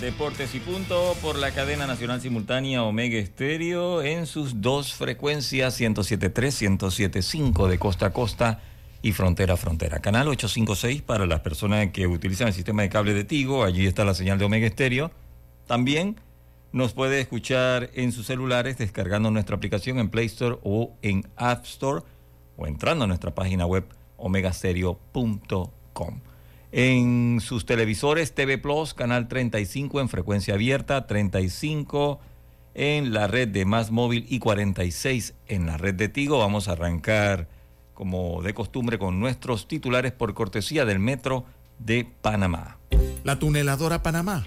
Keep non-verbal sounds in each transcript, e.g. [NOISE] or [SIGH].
Deportes y Punto por la cadena nacional simultánea Omega Estéreo en sus dos frecuencias 107.3, 107.5 de costa a costa y frontera a frontera. Canal 856 para las personas que utilizan el sistema de cable de Tigo, allí está la señal de Omega Estéreo. También nos puede escuchar en sus celulares descargando nuestra aplicación en Play Store o en App Store o entrando a nuestra página web omegastereo.com en sus televisores TV Plus, canal 35 en frecuencia abierta, 35 en la red de Más Móvil y 46 en la red de Tigo. Vamos a arrancar como de costumbre con nuestros titulares por cortesía del Metro de Panamá. La tuneladora Panamá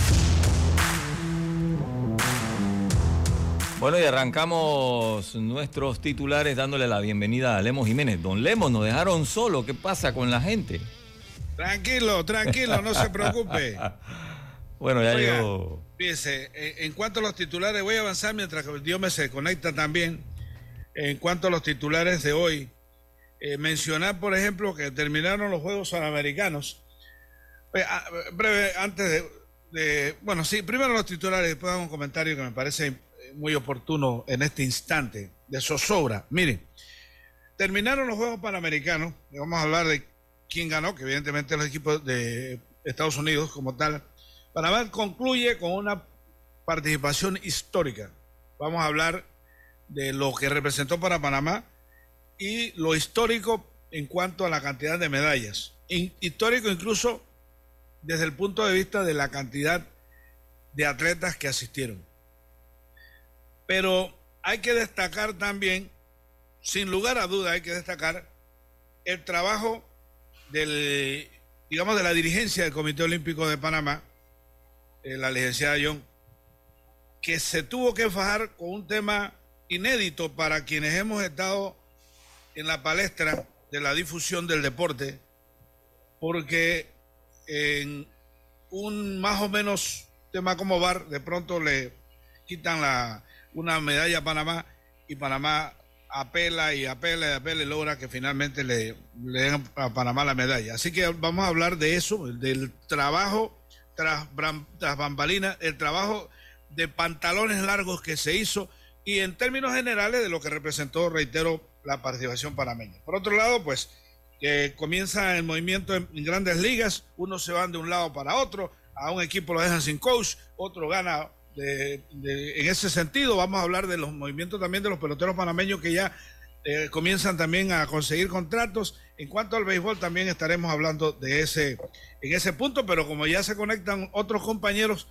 Bueno, y arrancamos nuestros titulares dándole la bienvenida a Lemos Jiménez. Don Lemos, nos dejaron solo. ¿Qué pasa con la gente? Tranquilo, tranquilo, no se preocupe. [LAUGHS] bueno, ya llegó. Fíjese, en cuanto a los titulares, voy a avanzar mientras que Dios me se conecta también. En cuanto a los titulares de hoy, eh, mencionar, por ejemplo, que terminaron los Juegos Panamericanos. Ah, breve, antes de, de, Bueno, sí, primero los titulares, después hago un comentario que me parece muy oportuno en este instante de zozobra. Miren, terminaron los Juegos Panamericanos, vamos a hablar de quién ganó, que evidentemente los equipos de Estados Unidos como tal. Panamá concluye con una participación histórica. Vamos a hablar de lo que representó para Panamá y lo histórico en cuanto a la cantidad de medallas. Histórico incluso desde el punto de vista de la cantidad de atletas que asistieron. Pero hay que destacar también, sin lugar a duda, hay que destacar el trabajo del, digamos, de la dirigencia del Comité Olímpico de Panamá, eh, la licenciada John, que se tuvo que fajar con un tema inédito para quienes hemos estado en la palestra de la difusión del deporte, porque en un más o menos tema como VAR, de pronto le quitan la, una medalla a Panamá y Panamá apela y apela y apela y logra que finalmente le, den a Panamá la medalla. Así que vamos a hablar de eso, del trabajo tras, tras bambalinas, el trabajo de pantalones largos que se hizo y en términos generales de lo que representó, reitero, la participación panameña. Por otro lado, pues comienza el movimiento en, grandes ligas, unos se van de un lado para otro, a un equipo lo dejan sin coach, otro gana en ese sentido, vamos a hablar de los movimientos también de los peloteros panameños que ya eh, comienzan también a conseguir contratos. En cuanto al béisbol, también estaremos hablando de ese, en ese punto, pero como ya se conectan otros compañeros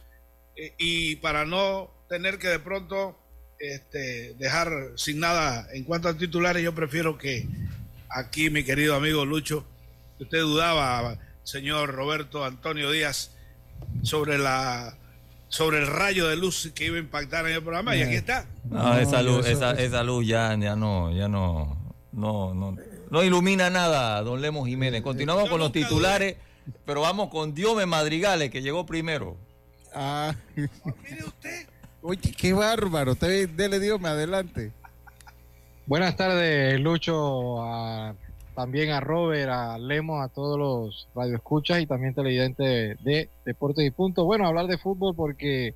eh, y para no tener que de pronto este, dejar sin nada en cuanto a titulares, yo prefiero que aquí mi querido amigo Lucho, usted dudaba, señor Roberto Antonio Díaz, sobre la sobre el rayo de luz que iba a impactar en el programa y aquí está. No, esa luz, esa, esa luz ya, ya no, ya no, no, no, no ilumina nada, don Lemos Jiménez. Continuamos con los titulares, pero vamos con Diome Madrigales, que llegó primero. Ah. Mire usted, Oye, qué bárbaro. Usted, dele Dios, me adelante. Buenas tardes, Lucho, también a Robert, a Lemos, a todos los radioescuchas y también televidentes de, Deportes y Puntos. Bueno, hablar de fútbol porque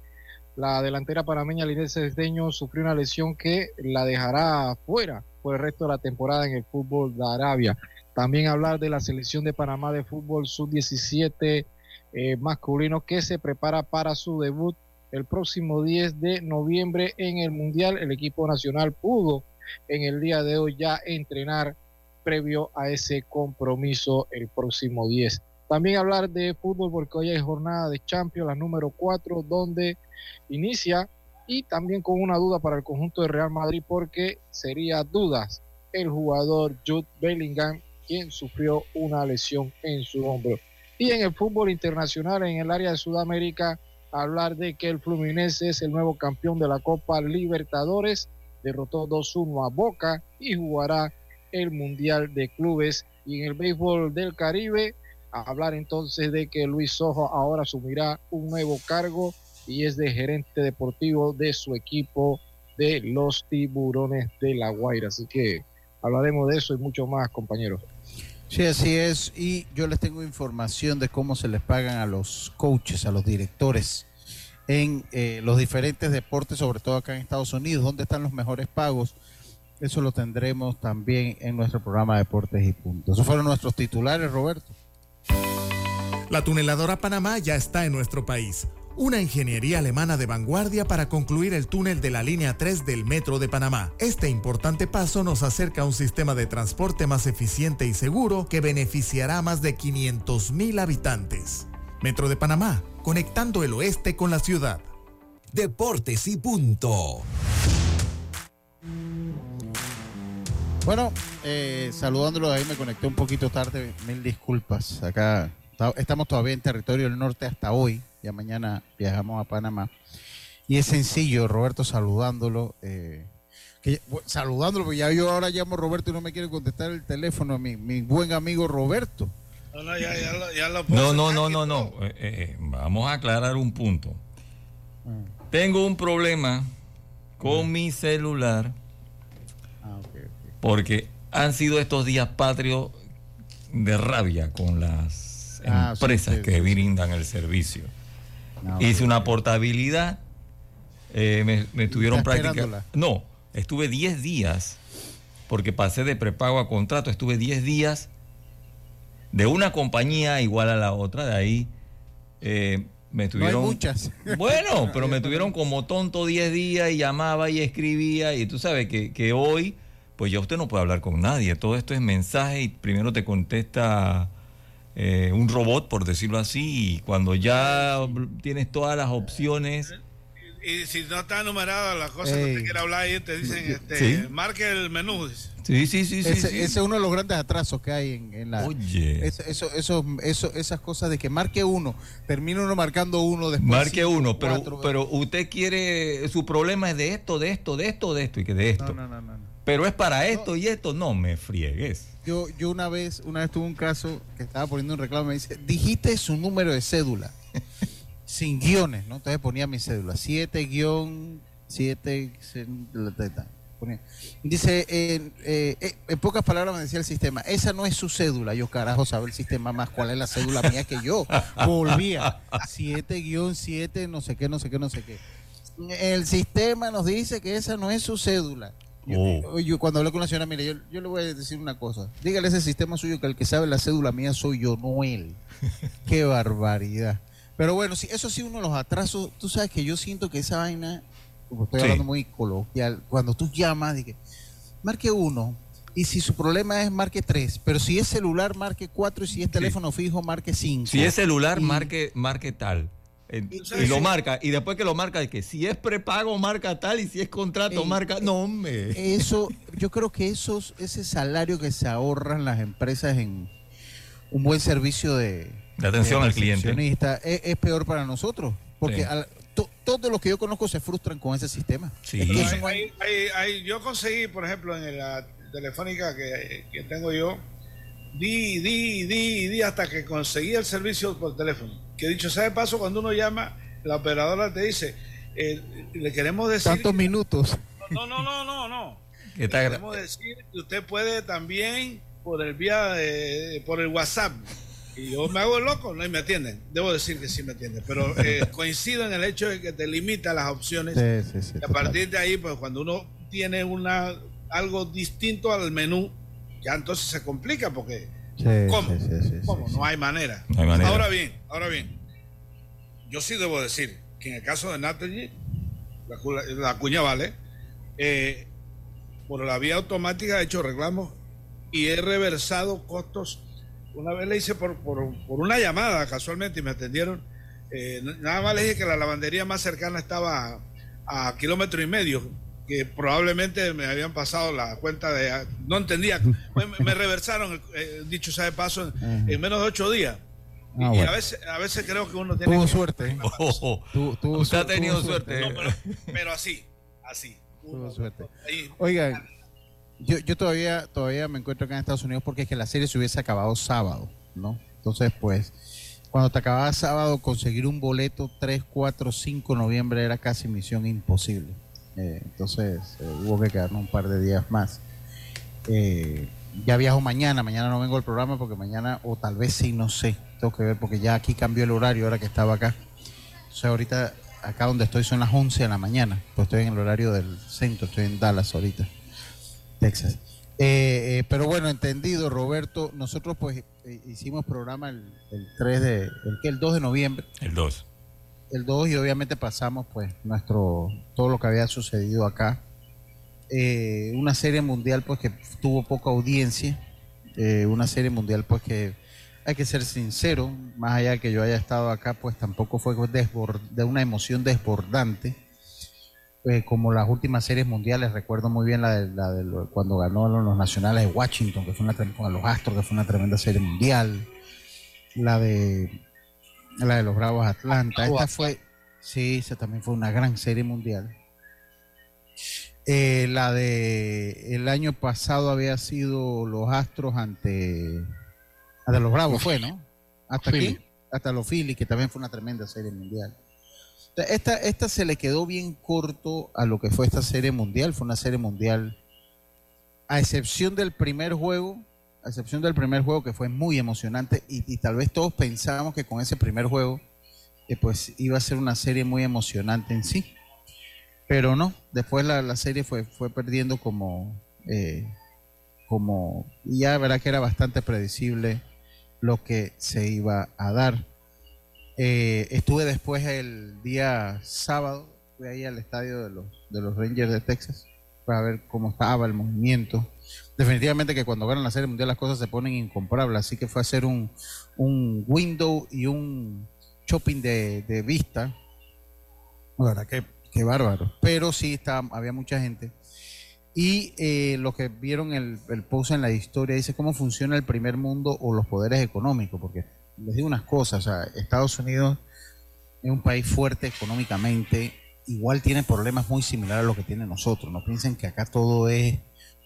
la delantera panameña Linel Cesteño sufrió una lesión que la dejará fuera por el resto de la temporada en el fútbol de Arabia. También hablar de la selección de Panamá de fútbol sub-17 eh, masculino que se prepara para su debut el próximo 10 de noviembre en el Mundial. El equipo nacional pudo en el día de hoy ya entrenar previo a ese compromiso el próximo 10. También hablar de fútbol porque hoy hay jornada de Champions, la número 4, donde inicia y también con una duda para el conjunto de Real Madrid porque sería dudas el jugador Jude Bellingham quien sufrió una lesión en su hombro. Y en el fútbol internacional en el área de Sudamérica hablar de que el Fluminense es el nuevo campeón de la Copa Libertadores derrotó 2-1 a Boca y jugará el Mundial de Clubes. Y en el béisbol del Caribe, a hablar entonces de que Luis Ojo ahora asumirá un nuevo cargo y es de gerente deportivo de su equipo de los tiburones de La Guaira. Así que hablaremos de eso y mucho más, compañeros. Sí, así es. Y yo les tengo información de cómo se les pagan a los coaches, a los directores en eh, los diferentes deportes, sobre todo acá en Estados Unidos, dónde están los mejores pagos. Eso lo tendremos también en nuestro programa Deportes y Puntos. Esos fueron nuestros titulares, Roberto. La tuneladora Panamá ya está en nuestro país. Una ingeniería alemana de vanguardia para concluir el túnel de la línea 3 del Metro de Panamá. Este importante paso nos acerca a un sistema de transporte más eficiente y seguro que beneficiará a más de 500 mil habitantes. Metro de Panamá, conectando el oeste con la ciudad. Deportes y punto. Bueno, eh, saludándolos ahí me conecté un poquito tarde, mil disculpas. Acá estamos todavía en territorio del norte hasta hoy, ya mañana viajamos a Panamá. Y es sencillo, Roberto, saludándolo. Eh, saludándolo, porque ya yo ahora llamo a Roberto y no me quiere contestar el teléfono, mi, mi buen amigo Roberto. No, no, no, no, no, eh, eh, vamos a aclarar un punto. Tengo un problema con mi celular ah, porque han sido estos días patrios de rabia con las ah, empresas que brindan el servicio. Hice una portabilidad, eh, me, me tuvieron práctica. No, estuve 10 días, porque pasé de prepago a contrato, estuve 10 días de una compañía igual a la otra, de ahí eh, me tuvieron... No muchas. [LAUGHS] Bueno, pero me [LAUGHS] tuvieron como tonto 10 días y llamaba y escribía y tú sabes que, hoy, pues ya usted no puede hablar con nadie, todo esto es mensaje y primero te contesta eh, un robot, por decirlo así, y cuando ya tienes todas las opciones y si no está numerada las cosas que te quiere hablar y te dicen, este, marque el menú. Sí, sí, sí, ese, es uno de los grandes atrasos que hay en, la... Oye. eso, eso, eso, esas cosas de que marque uno, termina uno marcando uno después. Marque uno, pero, pero usted quiere, su problema es de esto, de esto, de esto, de esto y que de esto. No, no, no, Pero es para esto y esto, no me friegues. Yo, yo una vez, una vez tuve un caso que estaba poniendo un reclamo, me dice, dijiste su número de cédula. [LAUGHS] sin guiones, ¿no? Entonces ponía mi cédula, 7 guion, 7, Dice, eh, eh, en pocas palabras me decía el sistema, esa no es su cédula. Yo, carajo, sabe el sistema más cuál es la cédula mía que yo. [LAUGHS] Volvía, 7 guion, 7, no sé qué, no sé qué, no sé qué. El sistema nos dice que esa no es su cédula. Yo, oh. cuando hablé con la señora, mire, yo, yo, le voy a decir una cosa. Dígale a ese sistema suyo que el que sabe la cédula mía soy yo, no él. [LAUGHS] Qué barbaridad. Pero bueno, sí, eso sí, uno de los atrasos, tú sabes que yo siento que esa vaina, como estoy hablando muy coloquial, cuando tú llamas, que marque uno, y si su problema es marque tres, pero si es celular, marque cuatro, y si es teléfono fijo, marque cinco. Si es celular, marque, marque tal. Y, lo marca, y después que lo marca, que si es prepago, marca tal, y si es contrato, marca. No, hombre. Eso, yo creo que esos, ese salario que se ahorran las empresas en un buen servicio de, de atención al cliente. Es, peor para nosotros, porque todos los que yo conozco se frustran con ese sistema. yo conseguí, por ejemplo, en la telefónica que, tengo yo, di, di, di, di hasta que conseguí el servicio por teléfono. Que dicho sea de paso, cuando uno llama, la operadora te dice, eh, le queremos decir... ¿Cuántos minutos? No, no, no, no, no. [LAUGHS] Le queremos decir que usted puede también por el vía de, por el WhatsApp. Y yo me hago loco, no y me atienden. Debo decir que sí me atienden, pero eh, [LAUGHS] coincido en el hecho de que te limita las opciones. y a partir de ahí, pues cuando uno tiene una algo distinto al menú, ya entonces se complica porque ¿cómo? ¿Cómo? No hay, manera. Ahora bien, ahora bien, yo sí debo decir que en el caso de Natalie, la, cuña vale, eh, por la vía automática he hecho reclamos y he reversado costos. Una vez le hice por, por, una llamada casualmente y me atendieron. Eh, nada más le dije que la lavandería más cercana estaba a, a kilómetro y medio que probablemente me habían pasado la cuenta de... No entendía, me, reversaron, eh, dicho sea de paso, en, menos de ocho días. Ah, y, a, veces, a veces creo que uno tiene... Tuvo suerte. [LAUGHS] Usted ha tenido suerte. pero, así, así. Tuvo suerte. Oigan, yo, yo todavía, todavía me encuentro acá en Estados Unidos porque es que la serie se hubiese acabado sábado, ¿no? Entonces, pues, cuando te acababa sábado, conseguir un boleto 3, 4, 5 de noviembre era casi misión imposible. Eh, entonces eh, hubo que quedarnos un par de días más. Eh, ya viajo mañana, mañana no vengo al programa porque mañana, o tal vez sí, no sé, tengo que ver porque ya aquí cambió el horario ahora que estaba acá. Entonces ahorita acá donde estoy son las 11 de la mañana, pues estoy en el horario del centro, estoy en Dallas ahorita, Texas. pero bueno, entendido, Roberto, nosotros pues hicimos programa el, 3 de, el, el 2 de noviembre. El 2 el 2 y obviamente pasamos pues nuestro todo lo que había sucedido acá. Eh, una serie mundial pues que tuvo poca audiencia, eh, una serie mundial pues que hay que ser sincero, más allá de que yo haya estado acá pues tampoco fue de una emoción desbordante. Eh, como las últimas series mundiales, recuerdo muy bien la de, la de cuando ganó los nacionales de Washington, que fue una los Astros, que fue una tremenda serie mundial. La de la de los Bravos Atlanta. Esta fue, sí, esa también fue una gran serie mundial. Eh, la de el año pasado había sido los Astros ante, hasta los Bravos fue, ¿no? Hasta aquí, hasta los Phillies, que también fue una tremenda serie mundial. Esta, esta se le quedó bien corto a lo que fue esta serie mundial. Fue una serie mundial, a excepción del primer juego, a excepción del primer juego que fue muy emocionante y, tal vez todos pensábamos que con ese primer juego eh, pues iba a ser una serie muy emocionante en sí. Pero no, después la, serie fue, fue perdiendo como, eh, como, y ya verá que era bastante predecible lo que se iba a dar. Eh, estuve después el día sábado, fui ahí al estadio de los, de los Rangers de Texas para ver cómo estaba el movimiento definitivamente que cuando ganan la Serie Mundial las cosas se ponen incomprables, así que fue hacer un, un window y un shopping de, vista. La verdad que, qué bárbaro. Pero sí había mucha gente. Y eh, los que vieron el, el post en la historia dice cómo funciona el primer mundo o los poderes económicos, porque les digo unas cosas, Estados Unidos es un país fuerte económicamente, igual tiene problemas muy similares a los que tiene nosotros, no piensen que acá todo es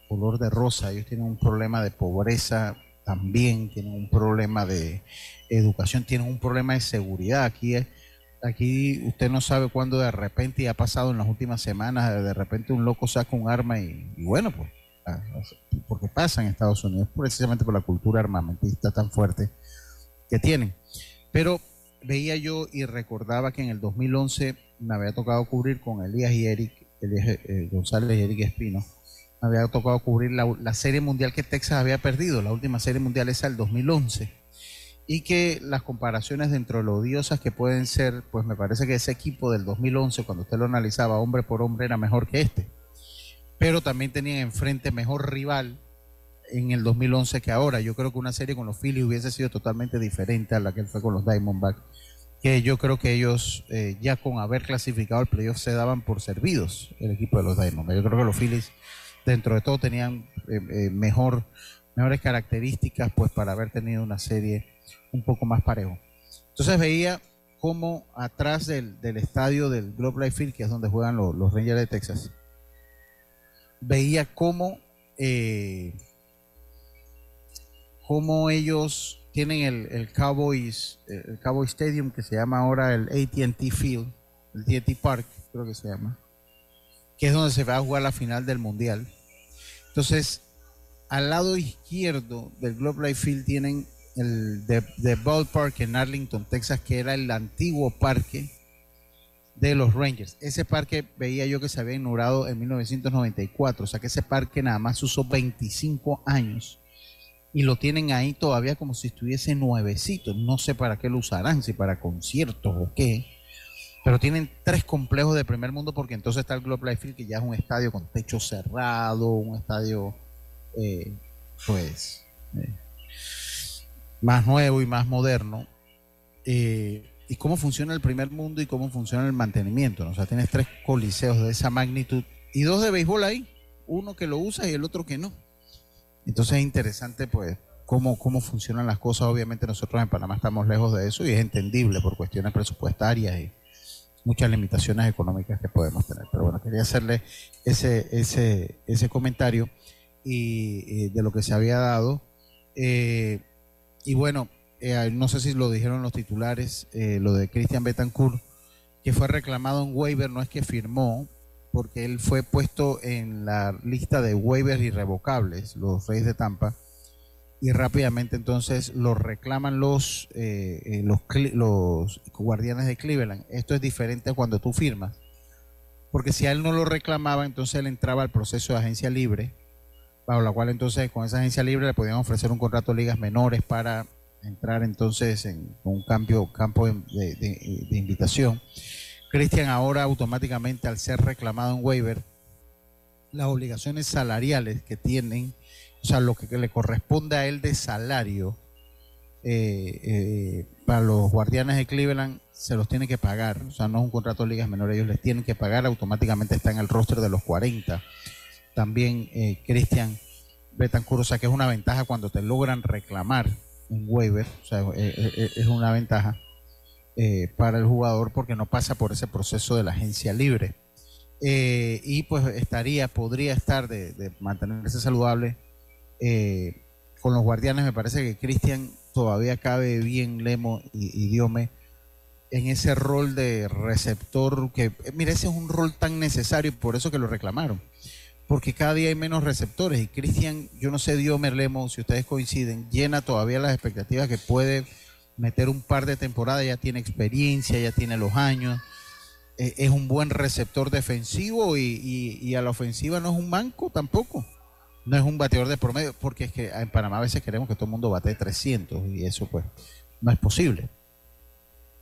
color de rosa, ellos tienen un problema de pobreza también, tienen un problema de educación, tienen un problema de seguridad. Aquí aquí usted no sabe cuándo de repente, y ha pasado en las últimas semanas, de repente un loco saca un arma y, bueno, pues, ah, porque pasa en Estados Unidos, precisamente por la cultura armamentista tan fuerte que tienen. Pero veía yo y recordaba que en el 2011 me había tocado cubrir con Elías y Eric, Elías eh, González y Eric Espino, había tocado cubrir la, serie mundial que Texas había perdido, la última serie mundial es el 2011. Y que las comparaciones dentro de lo odiosas que pueden ser, pues me parece que ese equipo del 2011, cuando usted lo analizaba hombre por hombre, era mejor que este. Pero también tenían enfrente mejor rival en el 2011 que ahora. Yo creo que una serie con los Phillies hubiese sido totalmente diferente a la que él fue con los Diamondbacks. Que yo creo que ellos, eh, ya con haber clasificado el playoff, se daban por servidos el equipo de los Diamondbacks. Yo creo que los Phillies dentro de todo tenían eh, eh, mejor, mejores características pues para haber tenido una serie un poco más parejo. Entonces veía cómo atrás del, estadio del Globe Life Field, que es donde juegan los, Rangers de Texas, veía cómo, eh, cómo ellos tienen el, el Cowboys, el Cowboy Stadium que se llama ahora el ATT Field, el ATT Park, creo que se llama, que es donde se va a jugar la final del Mundial. Entonces, al lado izquierdo del Globe Life Field tienen el de, Ballpark en Arlington, Texas, que era el antiguo parque de los Rangers. Ese parque veía yo que se había inaugurado en 1994, o sea que ese parque nada más usó 25 años y lo tienen ahí todavía como si estuviese nuevecito. No sé para qué lo usarán, si para conciertos o qué. Pero tienen tres complejos de primer mundo porque entonces está el Globe Life Field, que ya es un estadio con techo cerrado, un estadio, eh, pues, eh, más nuevo y más moderno. Eh, y cómo funciona el primer mundo y cómo funciona el mantenimiento. O sea, tienes tres coliseos de esa magnitud y dos de béisbol ahí, uno que lo usa y el otro que no. Entonces es interesante, pues, cómo, cómo funcionan las cosas. Obviamente nosotros en Panamá estamos lejos de eso y es entendible por cuestiones presupuestarias y muchas limitaciones económicas que podemos tener. Pero bueno, quería hacerle ese, ese, ese comentario y, de lo que se había dado. Eh, y bueno, eh, no sé si lo dijeron los titulares, eh, lo de Christian Betancourt, que fue reclamado en waiver, no es que firmó, porque él fue puesto en la lista de waivers irrevocables, los Reyes de Tampa, y rápidamente entonces lo reclaman los, eh, los, los guardianes de Cleveland. Esto es diferente cuando tú firmas, porque si a él no lo reclamaba, entonces él entraba al proceso de agencia libre, bajo la cual entonces con esa agencia libre le podían ofrecer un contrato de ligas menores para entrar entonces en un cambio, campo de, invitación. Cristian ahora automáticamente al ser reclamado en waiver, las obligaciones salariales que tienen, o sea, lo que, le corresponde a él de salario eh, eh, para los guardianes de Cleveland se los tiene que pagar, o sea, no es un contrato de ligas menores, ellos les tienen que pagar, automáticamente está en el roster de los 40. También eh, Cristian Betancourt, o sea, que es una ventaja cuando te logran reclamar un waiver, o sea, eh, es una ventaja para el jugador porque no pasa por ese proceso de la agencia libre. y pues estaría, podría estar de, mantenerse saludable con los guardianes. Me parece que Cristian todavía cabe bien Lemo y, y Diome en ese rol de receptor que, mira, ese es un rol tan necesario y por eso que lo reclamaron porque cada día hay menos receptores. Y Cristian, yo no sé, Diomer Lemo, si ustedes coinciden, llena todavía las expectativas que puede meter un par de temporadas, ya tiene experiencia, ya tiene los años, e, es un buen receptor defensivo y, a la ofensiva no es un manco tampoco. No es un bateador de promedio, porque es que en Panamá a veces queremos que todo el mundo bate 300 y eso pues no es posible.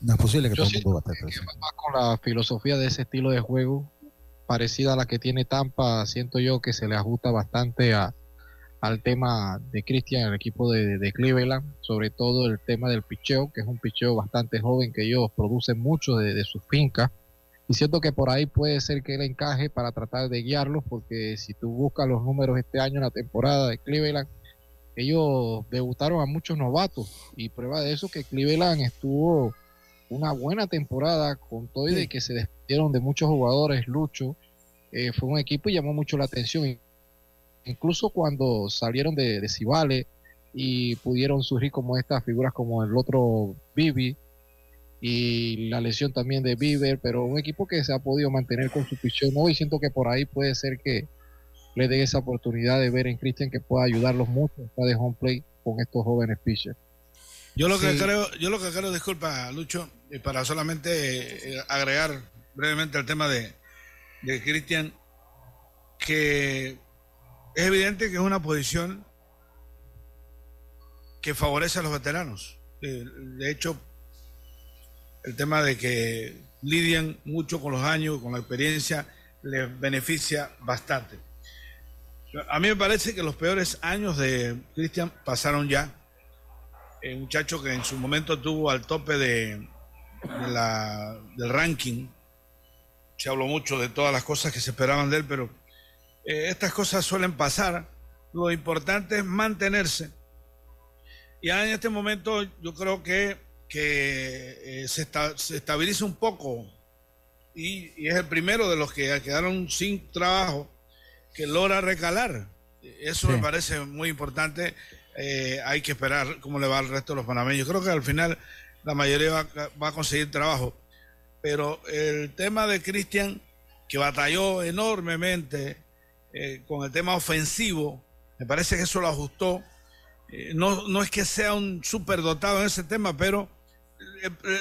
No es posible que todo el mundo bate 300. Con la filosofía de ese estilo de juego, parecida a la que tiene Tampa, siento yo que se le ajusta bastante a, al tema de Cristian, el equipo de, Cleveland, sobre todo el tema del picheo, que es un picheo bastante joven que ellos producen mucho de, sus fincas. Y siento que por ahí puede ser que él encaje para tratar de guiarlos, porque si tú buscas los números este año en la temporada de Cleveland, ellos debutaron a muchos novatos. Y prueba de eso que Cleveland estuvo una buena temporada con todo y de que se despidieron de muchos jugadores, Lucho, eh, fue un equipo y llamó mucho la atención. Incluso cuando salieron de, de Cibale y pudieron surgir como estas figuras como el otro Bibi y la lesión también de Bieber, pero un equipo que se ha podido mantener con su pichón y siento que por ahí puede ser que le dé esa oportunidad de ver en Christian que pueda ayudarlos mucho está de home play con estos jóvenes pitchers. Yo lo que creo, yo lo que creo, disculpa, Lucho, y para solamente eh, agregar brevemente el tema de, de Cristian, que es evidente que es una posición que favorece a los veteranos. Eh, de hecho, el tema de que lidian mucho con los años, con la experiencia, les beneficia bastante. A mí me parece que los peores años de Cristian pasaron ya un muchacho que en su momento tuvo al tope de, la, del ranking. Se habló mucho de todas las cosas que se esperaban de él, pero eh, estas cosas suelen pasar. Lo importante es mantenerse. Y en este momento yo creo que, que eh, se, se, estabiliza un poco y, es el primero de los que quedaron sin trabajo que logra recalar. Eso me parece muy importante eh, hay que esperar cómo le va al resto de los panameños. Creo que al final la mayoría va, a conseguir trabajo. pero el tema de Cristian, que batalló enormemente eh, con el tema ofensivo, me parece que eso lo ajustó. Eh, no, no es que sea un superdotado en ese tema, pero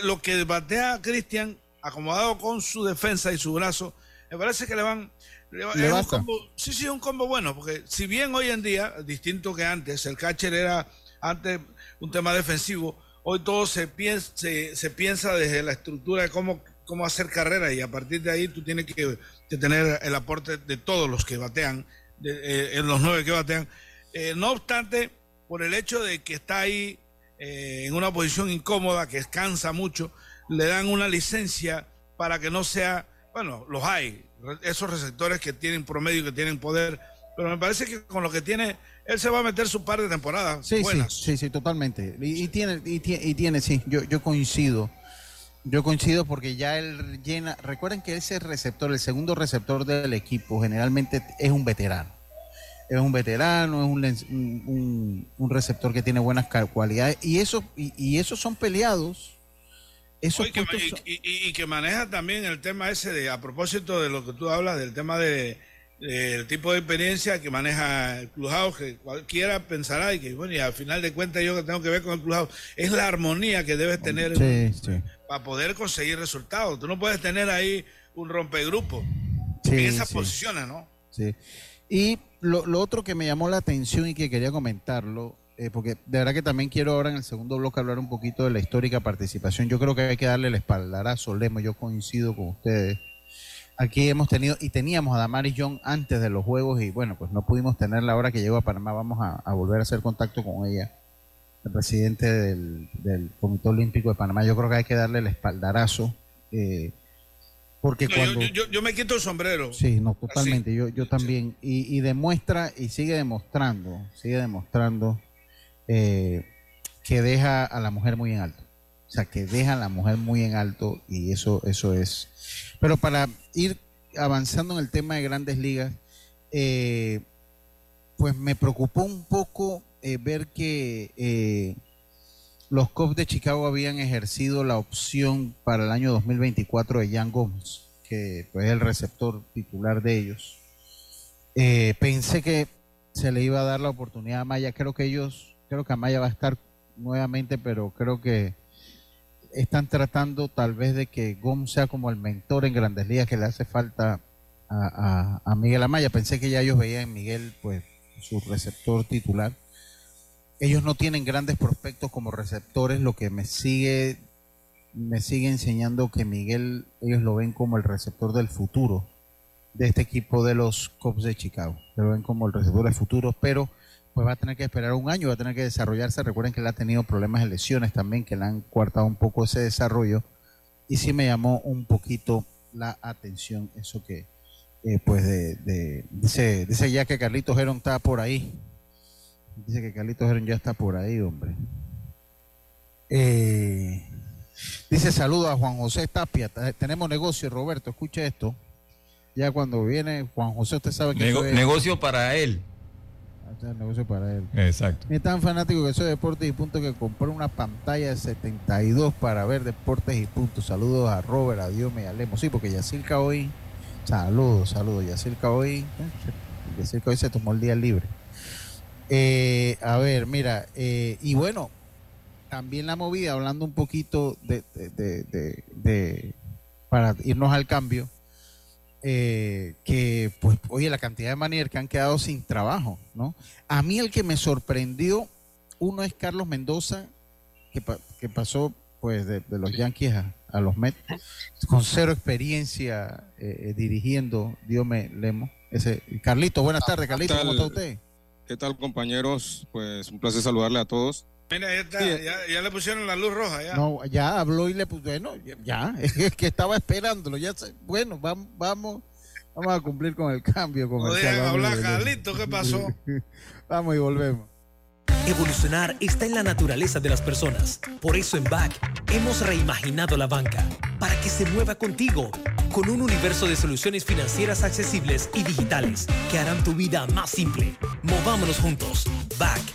lo que batea Cristian, acomodado con su defensa y su brazo, me parece que le van. Le, un combo, sí, sí, un combo bueno, porque si bien hoy en día, distinto que antes, el catcher era antes un tema defensivo, hoy todo se piensa, se, piensa desde la estructura de cómo, cómo hacer carrera y a partir de ahí tú tienes que, tener el aporte de todos los que batean, de, eh, en los nueve que batean. Eh, no obstante, por el hecho de que está ahí eh, en una posición incómoda, que cansa mucho, le dan una licencia para que no sea, bueno, los hay, esos receptores que tienen promedio, que tienen poder, pero me parece que con lo que tiene, él se va a meter su par de temporadas sí, buenas. Sí, sí, sí, totalmente. Y, tiene, y, tiene, sí, yo, yo coincido. Yo coincido porque ya él llena, recuerden que ese receptor, el segundo receptor del equipo, generalmente es un veterano. Es un veterano, es un, un, receptor que tiene buenas cualidades y eso y, y esos son peleados y, que maneja también el tema ese de, a propósito de lo que tú hablas, del tema de, del tipo de experiencia que maneja el Clubhouse, que cualquiera pensará y que, bueno, y al final de cuentas yo que tengo que ver con el Clubhouse, es la armonía que debes tener para poder conseguir resultados. Tú no puedes tener ahí un rompegrupo en esas posiciones, ¿no? Sí. Y lo, lo otro que me llamó la atención y que quería comentarlo eh, porque de verdad que también quiero ahora en el segundo bloque hablar un poquito de la histórica participación. Yo creo que hay que darle el espaldarazo, Lemo, yo coincido con ustedes. Aquí hemos tenido y teníamos a Damaris Young antes de los Juegos y bueno, pues no pudimos tenerla ahora que llegó a Panamá. Vamos a, volver a hacer contacto con ella, el presidente del, Comité Olímpico de Panamá. Yo creo que hay que darle el espaldarazo. Eh, porque cuando... yo, me quito el sombrero. Sí, no, totalmente. Yo, yo también. Y, y demuestra y sigue demostrando, sigue demostrando eh, que deja a la mujer muy en alto. O sea, que deja a la mujer muy en alto y eso, eso es. Pero para ir avanzando en el tema de grandes ligas, eh, pues me preocupó un poco eh, ver que los Cubs de Chicago habían ejercido la opción para el año 2024 de Jan Gomes, que pues, es el receptor titular de ellos. pensé que se le iba a dar la oportunidad a Maya. Creo que ellos creo que Amaya va a estar nuevamente, pero creo que están tratando tal vez de que Gómez sea como el mentor en Grandes Ligas que le hace falta a, Miguel Amaya. Pensé que ya ellos veían en Miguel pues su receptor titular. Ellos no tienen grandes prospectos como receptores, lo que me sigue me sigue enseñando que Miguel ellos lo ven como el receptor del futuro de este equipo de los Cubs de Chicago. Lo ven como el receptor del futuro, pero pues va a tener que esperar un año, va a tener que desarrollarse. Recuerden que él ha tenido problemas de lesiones también, que le han coartado un poco ese desarrollo. Y sí me llamó un poquito la atención eso que, eh, pues, de, dice, dice ya que Carlitos Heron está por ahí. Dice que Carlitos Heron ya está por ahí, hombre. Eh, dice saludo a Juan José Tapia. Tenemos negocio, Roberto, escuche esto. Ya cuando viene Juan José, usted sabe que... Negocio para él el negocio para él. Exacto. Es tan fanático que soy de Deportes y Punto que compró una pantalla de 72 para ver Deportes y Punto. Saludos a Robert, a Dios me alemo. Sí, porque Yacirca hoy, saludos, saludos. Yacirca hoy, Yacirca hoy se tomó el día libre. Eh, a ver, mira, eh, y bueno, también la movida, hablando un poquito de, de para irnos al cambio eh, que, pues, oye, la cantidad de managers que han quedado sin trabajo, ¿no? A mí el que me sorprendió, uno es Carlos Mendoza, que, que pasó, pues, de, los Yankees a, los Mets, con cero experiencia eh, eh, dirigiendo, Dios me lemo. Ese, Carlito, buenas tardes, Carlito, ¿cómo está usted? ¿Qué tal, compañeros? Pues un placer saludarle a todos. Mira, ya, le pusieron la luz roja. Ya. No, ya habló y le puso, bueno, ya, [LAUGHS] es que estaba esperándolo. Ya, bueno, vamos, vamos, vamos a cumplir con el cambio comercial. No hablar, Carlito, ¿qué pasó? [LAUGHS] vamos y volvemos. Evolucionar está en la naturaleza de las personas. Por eso en BAC hemos reimaginado la banca para que se mueva contigo, con un universo de soluciones financieras accesibles y digitales que harán tu vida más simple. Movámonos juntos. BAC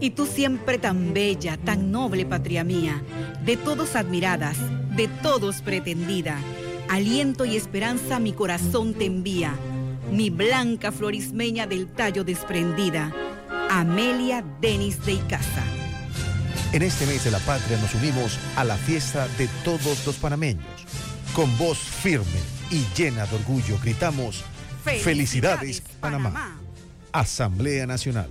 Y tú siempre tan bella, tan noble, patria mía, de todos admiradas, de todos pretendida, aliento y esperanza mi corazón te envía, mi blanca florismeña del tallo desprendida, Amelia Denis de Icaza. En este mes de la patria nos unimos a la fiesta de todos los panameños. Con voz firme y llena de orgullo gritamos, Felicidades, Panamá. Asamblea Nacional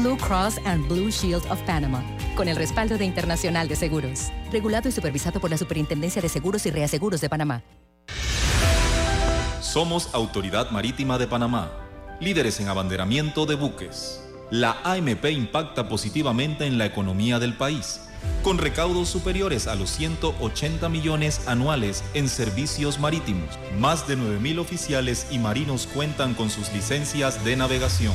Blue Cross and Blue Shield of Panama, con el respaldo de Internacional de Seguros, regulado y supervisado por la Superintendencia de Seguros y Reaseguros de Panamá. Somos Autoridad Marítima de Panamá, líderes en abanderamiento de buques. La AMP impacta positivamente en la economía del país, con recaudos superiores a los 180 millones anuales en servicios marítimos. Más de 9.000 oficiales y marinos cuentan con sus licencias de navegación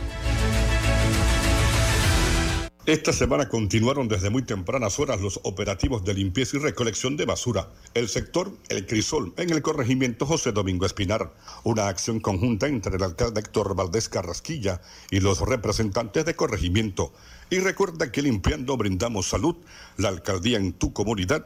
Esta semana continuaron desde muy tempranas horas los operativos de limpieza y recolección de basura. El sector El Crisol, en el corregimiento José Domingo Espinar. Una acción conjunta entre el alcalde Héctor Valdés Carrasquilla y los representantes de corregimiento. Y recuerda que limpiando brindamos salud, la alcaldía en tu comunidad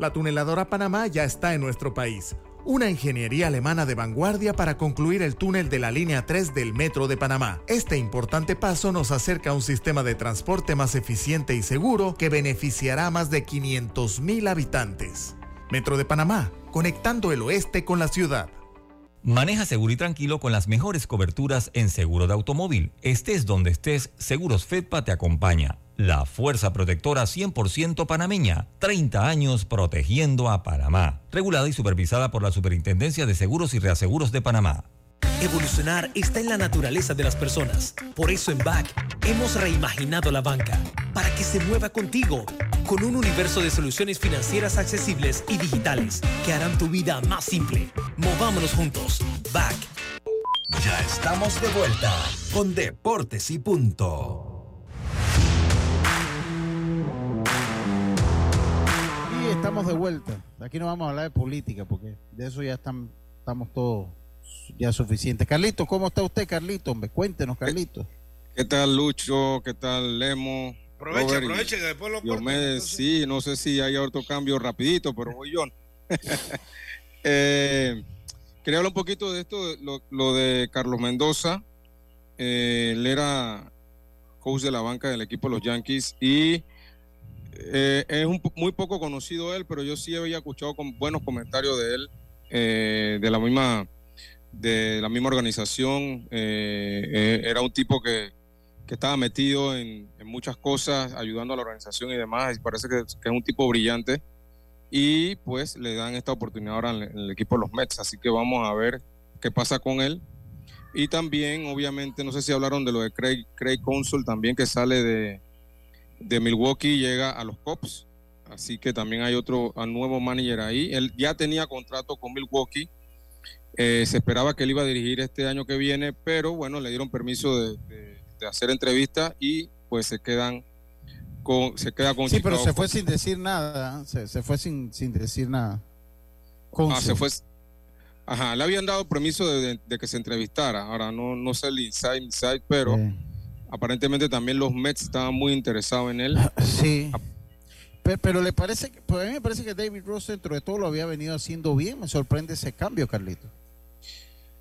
La tuneladora Panamá ya está en nuestro país. Una ingeniería alemana de vanguardia para concluir el túnel de la línea 3 del Metro de Panamá. Este importante paso nos acerca a un sistema de transporte más eficiente y seguro que beneficiará a más de 500.000 habitantes. Metro de Panamá, conectando el oeste con la ciudad. Maneja seguro y tranquilo con las mejores coberturas en seguro de automóvil. Estés donde estés, Seguros Fedpa te acompaña. La fuerza protectora 100% panameña. 30 años protegiendo a Panamá. Regulada y supervisada por la Superintendencia de Seguros y Reaseguros de Panamá. Evolucionar está en la naturaleza de las personas. Por eso en BAC hemos reimaginado la banca para que se mueva contigo con un universo de soluciones financieras accesibles y digitales que harán tu vida más simple. Movámonos juntos. BAC. Ya estamos de vuelta con Deportes y Punto. Estamos de vuelta. Aquí no vamos a hablar de política porque de eso ya están, estamos todos ya suficientes. Carlito, ¿cómo está usted, Carlito? Hombre, cuéntenos, Carlito. ¿Qué tal Lucho? ¿Qué tal Lemo? Aproveche, aproveche que después lo corto. Sí, no sé si hay otro cambio rapidito, pero voy yo. [LAUGHS] eh, quería hablar un poquito de esto, lo, de Carlos Mendoza. Eh, él era coach de la banca del equipo de los Yankees y eh, es un, muy poco conocido él, pero yo sí había escuchado con buenos comentarios de él, eh, de la misma de la misma organización. era un tipo que, que estaba metido en, muchas cosas, ayudando a la organización y demás. Y parece que, es un tipo brillante. Y pues le dan esta oportunidad ahora en el, equipo de los Mets. Así que vamos a ver qué pasa con él. Y también, obviamente, no sé si hablaron de lo de Craig, Craig Consul, también que sale de, de Milwaukee, llega a los Cubs. Así que también hay otro nuevo manager ahí. Él ya tenía contrato con Milwaukee. Eh, se esperaba que él iba a dirigir este año que viene, pero bueno, le dieron permiso de de hacer entrevistas y pues se quedan con, se queda con Sí, pero se fue sin decir nada, se, se fue sin, sin decir nada. ah, se fue. Ajá, le habían dado permiso de, que se entrevistara. Ahora no, no sé el inside, inside, pero aparentemente también los Mets estaban muy interesados en él. Sí. Pero, le parece, pues a mí me parece que David Ross dentro de todo lo había venido haciendo bien. Me sorprende ese cambio, Carlito.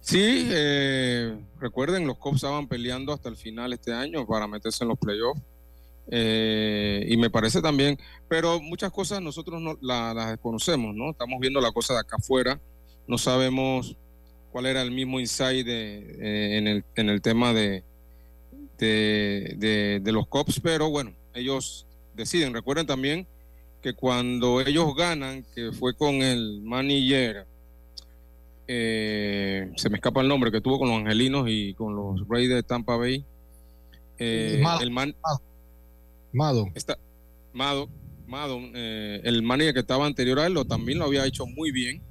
Sí, eh, recuerden, los Cubs estaban peleando hasta el final este año para meterse en los playoffs. Eh, y me parece también, pero muchas cosas nosotros no las desconocemos, ¿no? Estamos viendo la cosa de acá afuera, no sabemos cuál era el mismo insight eh, en, el, en el tema de, de, de, los Cubs, pero bueno, ellos deciden. Recuerden también que cuando ellos ganan, que fue con el manager eh, se me escapa el nombre, que tuvo con los Angelinos y con los Reyes de Tampa Bay. Eh, el man, Mado. Está, Mado, Mado eh, el manager que estaba anterior a él lo, también lo había hecho muy bien.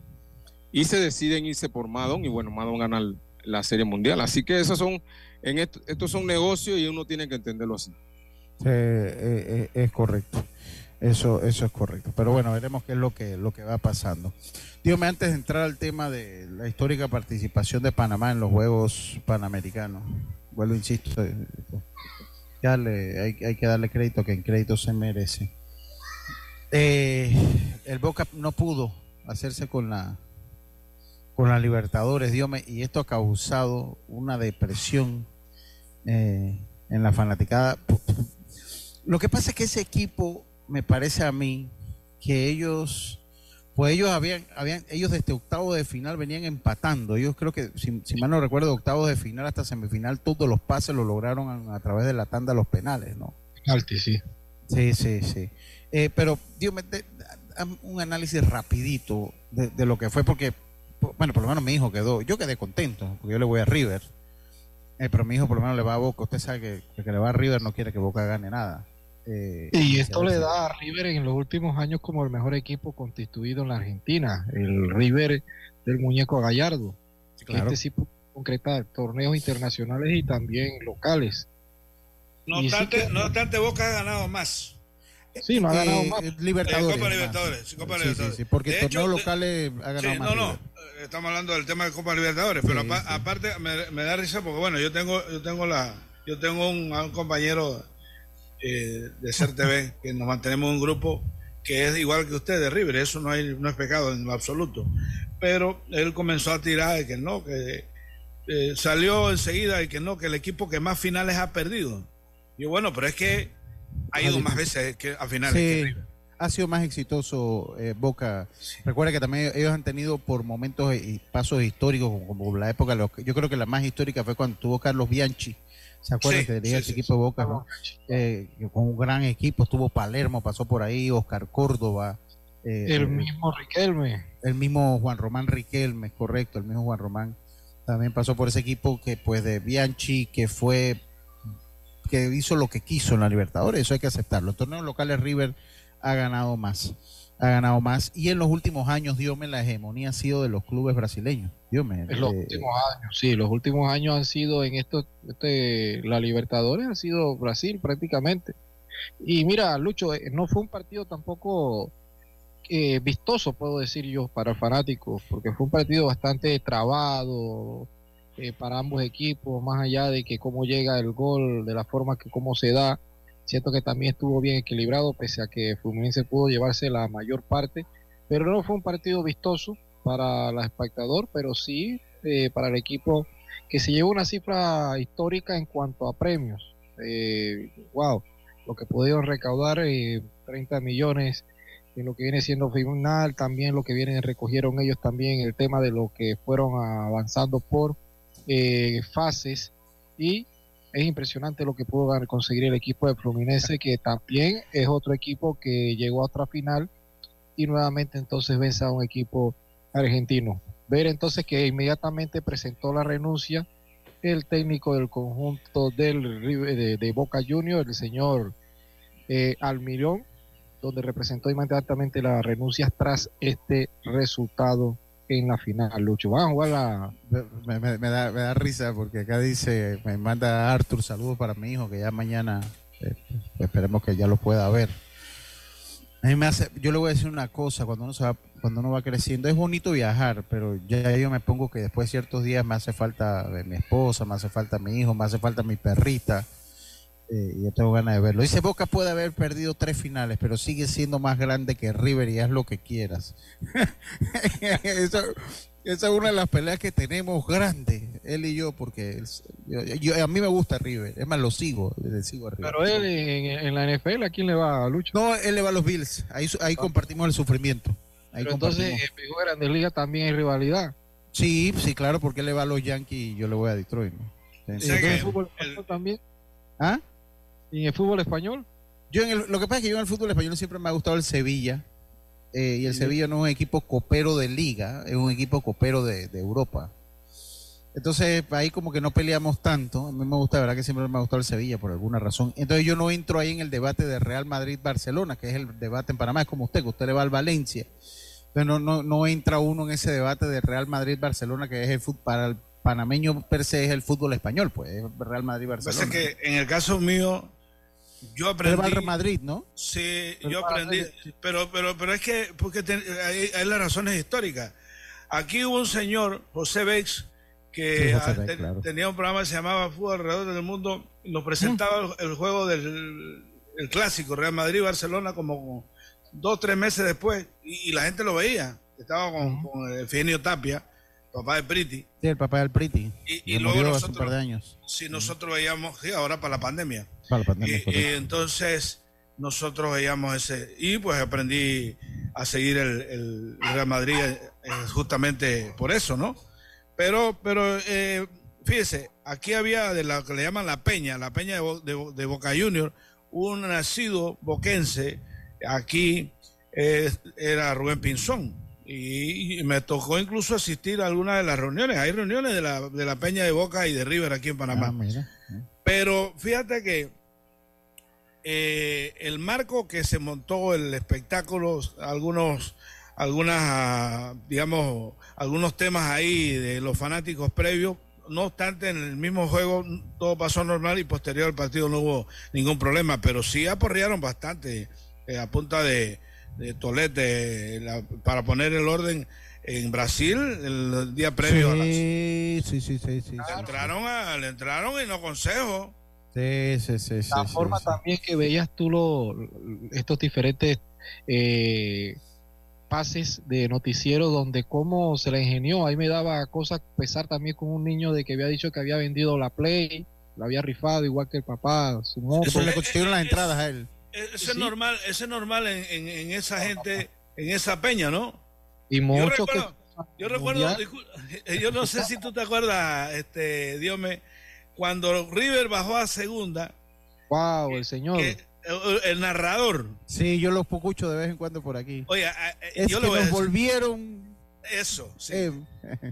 Y se deciden irse por Madon y bueno, Madon gana la Serie Mundial. Así que esos son, en esto, estos son negocios y uno tiene que entenderlo así. es correcto. Eso, eso es correcto. Pero bueno, veremos qué es lo que, lo que va pasando. Dígame, antes de entrar al tema de la histórica participación de Panamá en los Juegos Panamericanos, vuelvo, insisto, eh, ya hay, hay, que darle crédito que en crédito se merece. Eh, el Boca no pudo hacerse con la con la Libertadores, Dios y esto ha causado una depresión eh, en la fanaticada. Lo que pasa es que ese equipo me parece a mí que ellos, pues ellos habían, habían, ellos desde octavo de final venían empatando. Ellos creo que, si, mal no recuerdo, octavo de final hasta semifinal, todos los pases lo lograron a, través de la tanda de los penales, ¿no? Alti, sí. Sí, sí, sí. Eh, pero, Dios un análisis rapidito de, lo que fue, porque, bueno, por lo menos mi hijo quedó, yo quedé contento, porque yo le voy a River. Eh, pero mi hijo por lo menos le va a Boca. Usted sabe que, que le va a River no quiere que Boca gane nada. Eh, y esto le da a River en los últimos años como el mejor equipo constituido en la Argentina, el River del muñeco Gallardo. Este sí puede concretar torneos internacionales y también locales. No obstante, no obstante, Boca ha ganado más. Sí, no ha ganado más. Libertadores. Copa Libertadores. Copa Libertadores. Sí, porque torneos locales ha ganado más. No, no, estamos hablando del tema de Copa Libertadores, pero aparte me, da risa porque bueno, yo tengo, yo tengo la, yo tengo un compañero eh, de CERTV, [LAUGHS] que nos mantenemos un grupo que es igual que usted de River, eso no, hay, no es pecado en lo absoluto. Pero él comenzó a tirar de que no, que eh, salió enseguida y que no, que el equipo que más finales ha perdido. Y bueno, pero es que ha ido más veces que a finales Ha sido más exitoso eh, Boca. Recuerda que también ellos han tenido por momentos y pasos históricos, como la época, yo creo que la más histórica fue cuando tuvo Carlos Bianchi, ¿Se acuerdan que tenía ese equipo de Boca? Eh, con un gran equipo, estuvo Palermo, pasó por ahí, Oscar Córdoba. Eh, el mismo Riquelme. El mismo Juan Román Riquelme, correcto, el mismo Juan Román también pasó por ese equipo que pues de Bianchi, que fue, que hizo lo que quiso en la Libertadores, eso hay que aceptarlo. En torneos locales River ha ganado más ha ganado más. Y en los últimos años, Dios la hegemonía ha sido de los clubes brasileños. Dios En los últimos años, sí, los últimos años han sido en esto, este, la Libertadores ha sido Brasil prácticamente. Y mira, Lucho, eh, no fue un partido tampoco eh, vistoso, puedo decir yo, para fanáticos, porque fue un partido bastante trabado, eh, para ambos equipos, más allá de que cómo llega el gol, de la forma que cómo se da. Siento que también estuvo bien equilibrado, pese a que Fluminense pudo llevarse la mayor parte, pero no fue un partido vistoso para el espectador, pero sí eh, para el equipo que se llevó una cifra histórica en cuanto a premios. Eh, wow, lo que pudieron recaudar, 30 millones en lo que viene siendo final, también lo que vienen recogieron ellos también el tema de lo que fueron avanzando por eh, fases y es impresionante lo que pudo conseguir el equipo de Fluminense que también es otro equipo que llegó a otra final y nuevamente entonces vence a un equipo argentino. Ver entonces que inmediatamente presentó la renuncia el técnico del conjunto del, de, Boca Juniors, el señor eh, Almirón, donde representó inmediatamente las renuncias tras este resultado en la final, Lucho. Van a jugar la... Me, da, risa porque acá dice, me manda Arthur saludos para mi hijo, que ya mañana eh, esperemos que ya lo pueda ver. A mí me hace, yo le voy a decir una cosa, cuando uno, se va, cuando uno va creciendo, es bonito viajar, pero ya yo me pongo que después de ciertos días me hace falta mi esposa, me hace falta mi hijo, me hace falta mi perrita eh, yo tengo ganas de verlo. Dice Boca puede haber perdido tres finales, pero sigue siendo más grande que River y haz lo que quieras. [LAUGHS] esa, es una de las peleas que tenemos grande, él y yo, porque yo, a mí me gusta River, es más, lo sigo, le sigo a River. Pero él en, la NFL, ¿a quién le va a Lucho? No, él le va a los Bills, ahí, ahí compartimos el sufrimiento. Ahí pero entonces, en Grandes Ligas también hay rivalidad. Sí, sí, claro, porque él le va a los Yankees y yo le voy a Detroit. ¿no? el fútbol también? ¿Ah? ¿Y en el fútbol español? Yo en lo que pasa es que yo en el fútbol español siempre me ha gustado el Sevilla. Eh, y el Sevilla no es un equipo copero de liga, es un equipo copero de, Europa. Entonces, ahí como que no peleamos tanto. A mí me gusta, verdad que siempre me ha gustado el Sevilla por alguna razón. Entonces, yo no entro ahí en el debate de Real Madrid-Barcelona, que es el debate en Panamá. Es como usted, que usted le va al Valencia. Entonces, no, no, no entra uno en ese debate de Real Madrid-Barcelona, que es el fútbol para el panameño per se, es el fútbol español, pues, es Real Madrid-Barcelona. Pasa que en el caso mío, yo aprendí. Real Madrid, ¿no? Sí, yo aprendí. Pero, pero, pero es que porque hay, las razones históricas. Aquí hubo un señor, José Bex, que tenía un programa que se llamaba Fútbol alrededor del mundo. Nos presentaba el, juego del el clásico Real Madrid-Barcelona como dos tres meses después y, la gente lo veía. Estaba con, con Eugenio Tapia papá de Priti. Sí, el papá del Priti. Y, luego nosotros, años. Sí, nosotros veíamos, sí, ahora para la pandemia. Para la pandemia. Y, entonces nosotros veíamos ese, y pues aprendí a seguir el, Real Madrid eh, justamente por eso, ¿no? Pero, pero eh, fíjese, aquí había de lo que le llaman la Peña, la Peña de, de, Boca Junior, un nacido boquense, aquí eh, era Rubén Pinzón y, me tocó incluso asistir a algunas de las reuniones. Hay reuniones de la, de la Peña de Boca y de River aquí en Panamá. Ah, Pero fíjate que eh, el marco que se montó, el espectáculo, algunos, algunas, digamos, algunos temas ahí de los fanáticos previos, no obstante, en el mismo juego todo pasó normal y posterior al partido no hubo ningún problema, pero sí aporrearon bastante eh, a punta de, de Tolete para poner el orden en Brasil el día previo sí, a Sí, sí, sí, sí. Le entraron, a, le entraron y no consejo. Sí, sí, sí. La forma también que veías tú lo, estos diferentes eh, pases de noticiero donde cómo se le ingenió. Ahí me daba cosa pesar también con un niño de que había dicho que había vendido la Play, la había rifado igual que el papá, su moto. Eso le consiguieron las entradas a él. Eso es normal, eso es normal en, en, esa gente, en esa peña, ¿no? Y mucho yo recuerdo, eh, yo no sé si tú te acuerdas, este, Dios cuando River bajó a segunda. Wow, el señor. el, narrador. Sí, yo lo escucho de vez en cuando por aquí. Oye, es yo que lo nos volvieron. Eso, sí. Eh,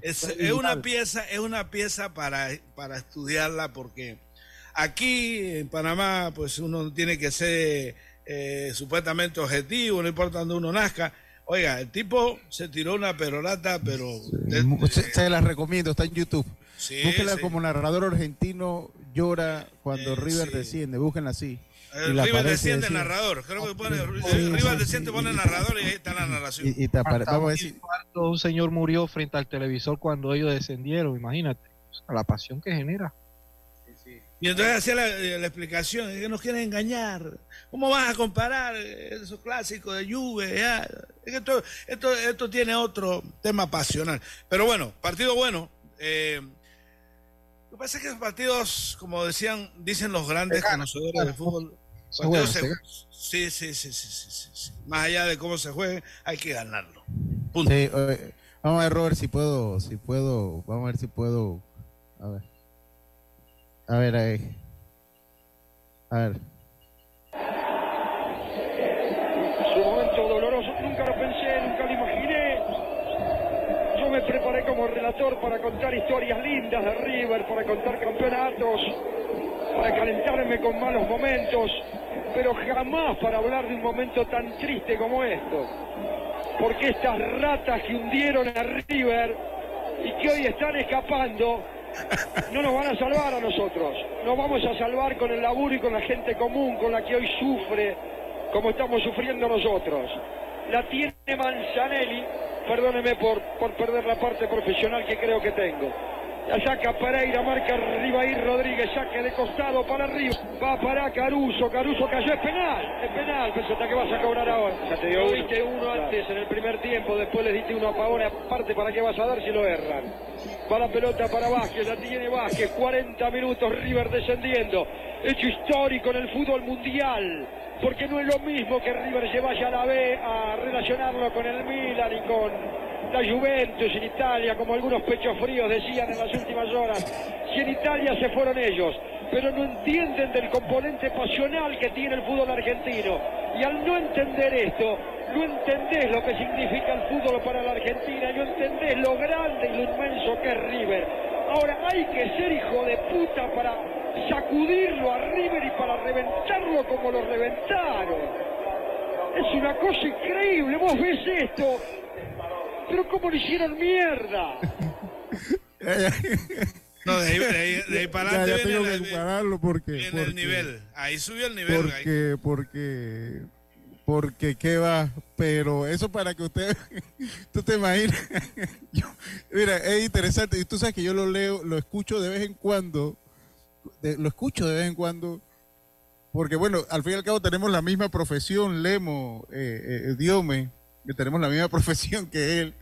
es, [LAUGHS] es, una pieza, es una pieza para, para estudiarla porque Aquí en Panamá, pues uno tiene que ser eh, supuestamente objetivo, no importa dónde uno nazca. Oiga, el tipo se tiró una perorata, pero... se, la recomiendo, está en YouTube. Sí, Búsquela como narrador argentino llora cuando River desciende, búsquenla así. El River desciende narrador, creo que pone, River desciende pone narrador y ahí está la narración. Y, te vamos a decir. Un señor murió frente al televisor cuando ellos descendieron, imagínate. la pasión que genera. Y entonces hacía la, eh, la explicación, es que nos quieren engañar. ¿Cómo vas a comparar esos clásicos de Juve? ya? Es que esto, esto, esto tiene otro tema pasional. Pero bueno, partido bueno. Eh, lo que pasa es que los partidos, como decían, dicen los grandes conocedores del fútbol, Son partidos buenos, se- sí, sí, sí, sí, sí, sí, sí. Más allá de cómo se juegue, hay que ganarlo. Sí, eh, vamos a ver, Robert, si puedo, si puedo, vamos a ver si puedo. A ver. A ver, ahí. A ver. Su momento doloroso, nunca lo pensé, nunca lo imaginé. Yo me preparé como relator para contar historias lindas de River, para contar campeonatos, para calentarme con malos momentos, pero jamás para hablar de un momento tan triste como esto. Porque estas ratas que hundieron a River y que hoy están escapando, no nos van a salvar a nosotros. Nos vamos a salvar con el laburo y con la gente común, con la que hoy sufre, como estamos sufriendo nosotros. La tiene Manzanelli, perdóneme por, por perder la parte profesional que creo que tengo. La saca Pereira, marca Ribair Rodríguez, saque de costado para arriba. Va para Caruso, Caruso cayó, es penal, es penal, pensate que vas a cobrar ahora. Ya te dio uno. antes en el primer tiempo, después les diste uno a Pavone, aparte para qué vas a dar si lo erran. Va la pelota para Vázquez, la tiene Vázquez, 40 minutos River descendiendo. Hecho histórico en el fútbol mundial, porque no es lo mismo que River se vaya a la B a relacionarlo con el Milan y con la Juventus en Italia, como algunos pechos fríos decían en las últimas horas. Si en Italia se fueron ellos, pero no entienden del componente pasional que tiene el fútbol argentino. Y al no entender esto, no entendés lo que significa el fútbol para la Argentina, no entendés lo grande y lo inmenso que es River. Ahora hay que ser hijo de puta para sacudirlo a River y para reventarlo como lo reventaron. Es una cosa increíble, vos ves esto, pero cómo lo hicieron mierda. [LAUGHS] No, de ahí, de ahí- de ahí para adelante ya tengo viene, que compararlo porque, viene porque el nivel. Ahí subió el nivel. ahí. porque, porque, porque qué va, pero eso para que usted, [LAUGHS] tú te imaginas, [LAUGHS] Yo- mira, es interesante, y tú sabes que yo lo leo, lo escucho de vez en cuando, de- lo escucho de vez en cuando, porque bueno, al fin y al cabo tenemos la misma profesión, Lemo, eh, eh, Diome, que tenemos la misma [LAUGHS] profesión que él,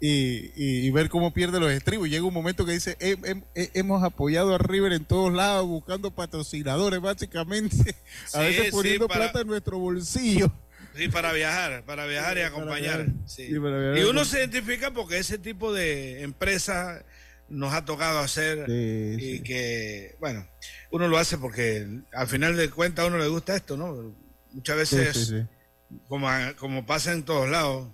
y, y- y ver cómo pierde los estribos. Llega un momento que dice, "Hem- hem- he- hemos apoyado a River en todos lados, buscando patrocinadores básicamente, a Sí, veces sí, poniendo para- plata en nuestro bolsillo. Sí, para viajar, para viajar y acompañar. viajar. sí. Sí, para viajar. Y uno se identifica porque ese tipo de empresas nos ha tocado hacer Sí, y que, bueno, uno lo hace porque al final de cuentas a uno le gusta esto, ¿no? Muchas veces, sí. Como, como pasa en todos lados,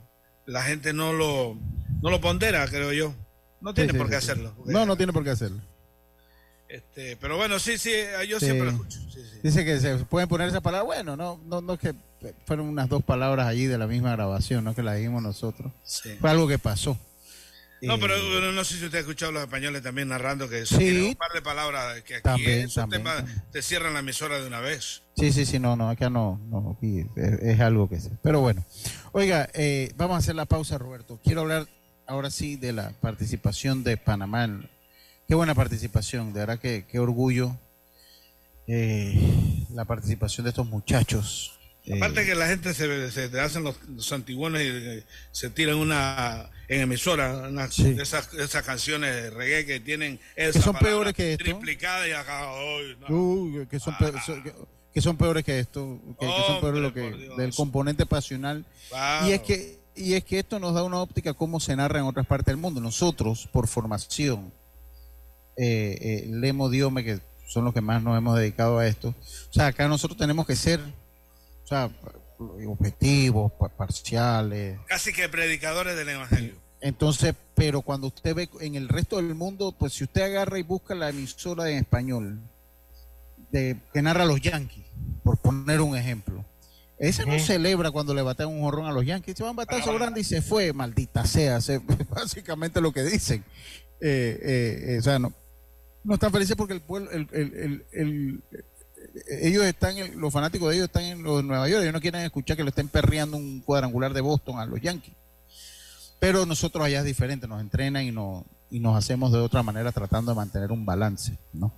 la gente no lo, no lo pondera, creo yo. No tiene Sí, sí, por qué sí, hacerlo. No, no tiene por qué hacerlo. Este, pero bueno, sí, sí, yo siempre lo escucho. Dice que se pueden poner esa palabra. Bueno, no, no, no es que fueron unas dos palabras allí de la misma grabación, no que la dijimos nosotros. Sí. Fue algo que pasó. No, Eh, pero no sé si usted ha escuchado a los españoles también narrando que Sí. un par de palabras que aquí También, también, también. te cierran la emisora de una vez. Sí, sí, sí, no, no, acá no, no, es, es algo que sé. Pero bueno, oiga, eh, vamos a hacer la pausa, Roberto. Quiero hablar ahora sí de la participación de Panamá. en- Qué buena participación, de verdad que qué orgullo eh, la participación de estos muchachos. Eh, Aparte que la gente se, se hacen los, los antiguones y eh, se tiran una en emisora, una, de esas, esas canciones de reggae que tienen esa son peores que esto. triplicada y acá, no. Uy, que son, pe- son- que, que son peores que esto, que, que son peores lo que del componente pasional. Wow. Y es que y es que esto nos da una óptica cómo se narra en otras partes del mundo. Nosotros, por formación, eh, eh, Lemo Diome, que son los que más nos hemos dedicado a esto, o sea, acá nosotros tenemos que ser, o sea, objetivos, pa- parciales, Casi que predicadores del evangelio. entonces, pero cuando usted ve en el resto del mundo, pues si usted agarra y busca la emisora en español de, que narra a los Yankees, por poner un ejemplo, esa no celebra cuando le batean un jorrón a los Yankees, se van a batazo grande y se fue, maldita sea, se- [LAUGHS] básicamente lo que dicen. Eh, eh, eh, o sea, no, no están felices porque el pueblo, el, el- el- el- ellos están, los fanáticos de ellos están en los Nueva York, ellos no quieren escuchar que le estén perreando un cuadrangular de Boston a los Yankees. Pero nosotros allá es diferente, nos entrenan y nos, y nos hacemos de otra manera tratando de mantener un balance, ¿no?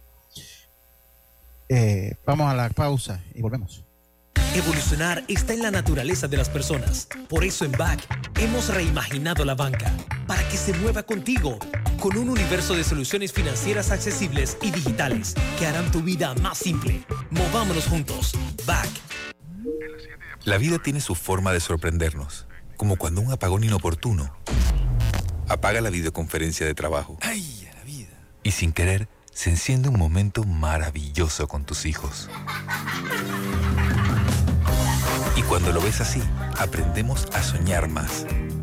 Eh, vamos a la pausa y volvemos. Evolucionar está en la naturaleza de las personas. Por eso en BAC hemos reimaginado la banca para que se mueva contigo con un universo de soluciones financieras accesibles y digitales que harán tu vida más simple. Movámonos juntos. BAC. La vida tiene su forma de sorprendernos, como cuando un apagón inoportuno apaga la videoconferencia de trabajo. ¡Ay, a la vida! Y sin querer, se enciende un momento maravilloso con tus hijos. Y cuando lo ves así, aprendemos a soñar más.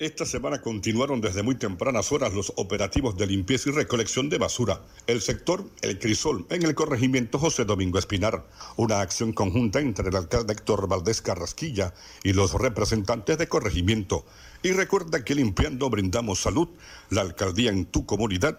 Esta semana continuaron desde muy tempranas horas los operativos de limpieza y recolección de basura. El sector El Crisol, en el corregimiento José Domingo Espinar. Una acción conjunta entre el alcalde Héctor Valdés Carrasquilla y los representantes de corregimiento. Y recuerda que limpiando brindamos salud, la alcaldía en tu comunidad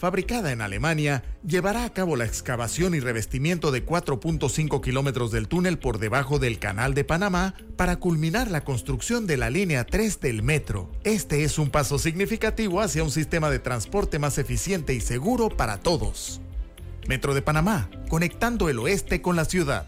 fabricada en Alemania, llevará a cabo la excavación y revestimiento de 4.5 kilómetros del túnel por debajo del Canal de Panamá para culminar la construcción de la línea 3 del metro. Este es un paso significativo hacia un sistema de transporte más eficiente y seguro para todos. Metro de Panamá, conectando el oeste con la ciudad.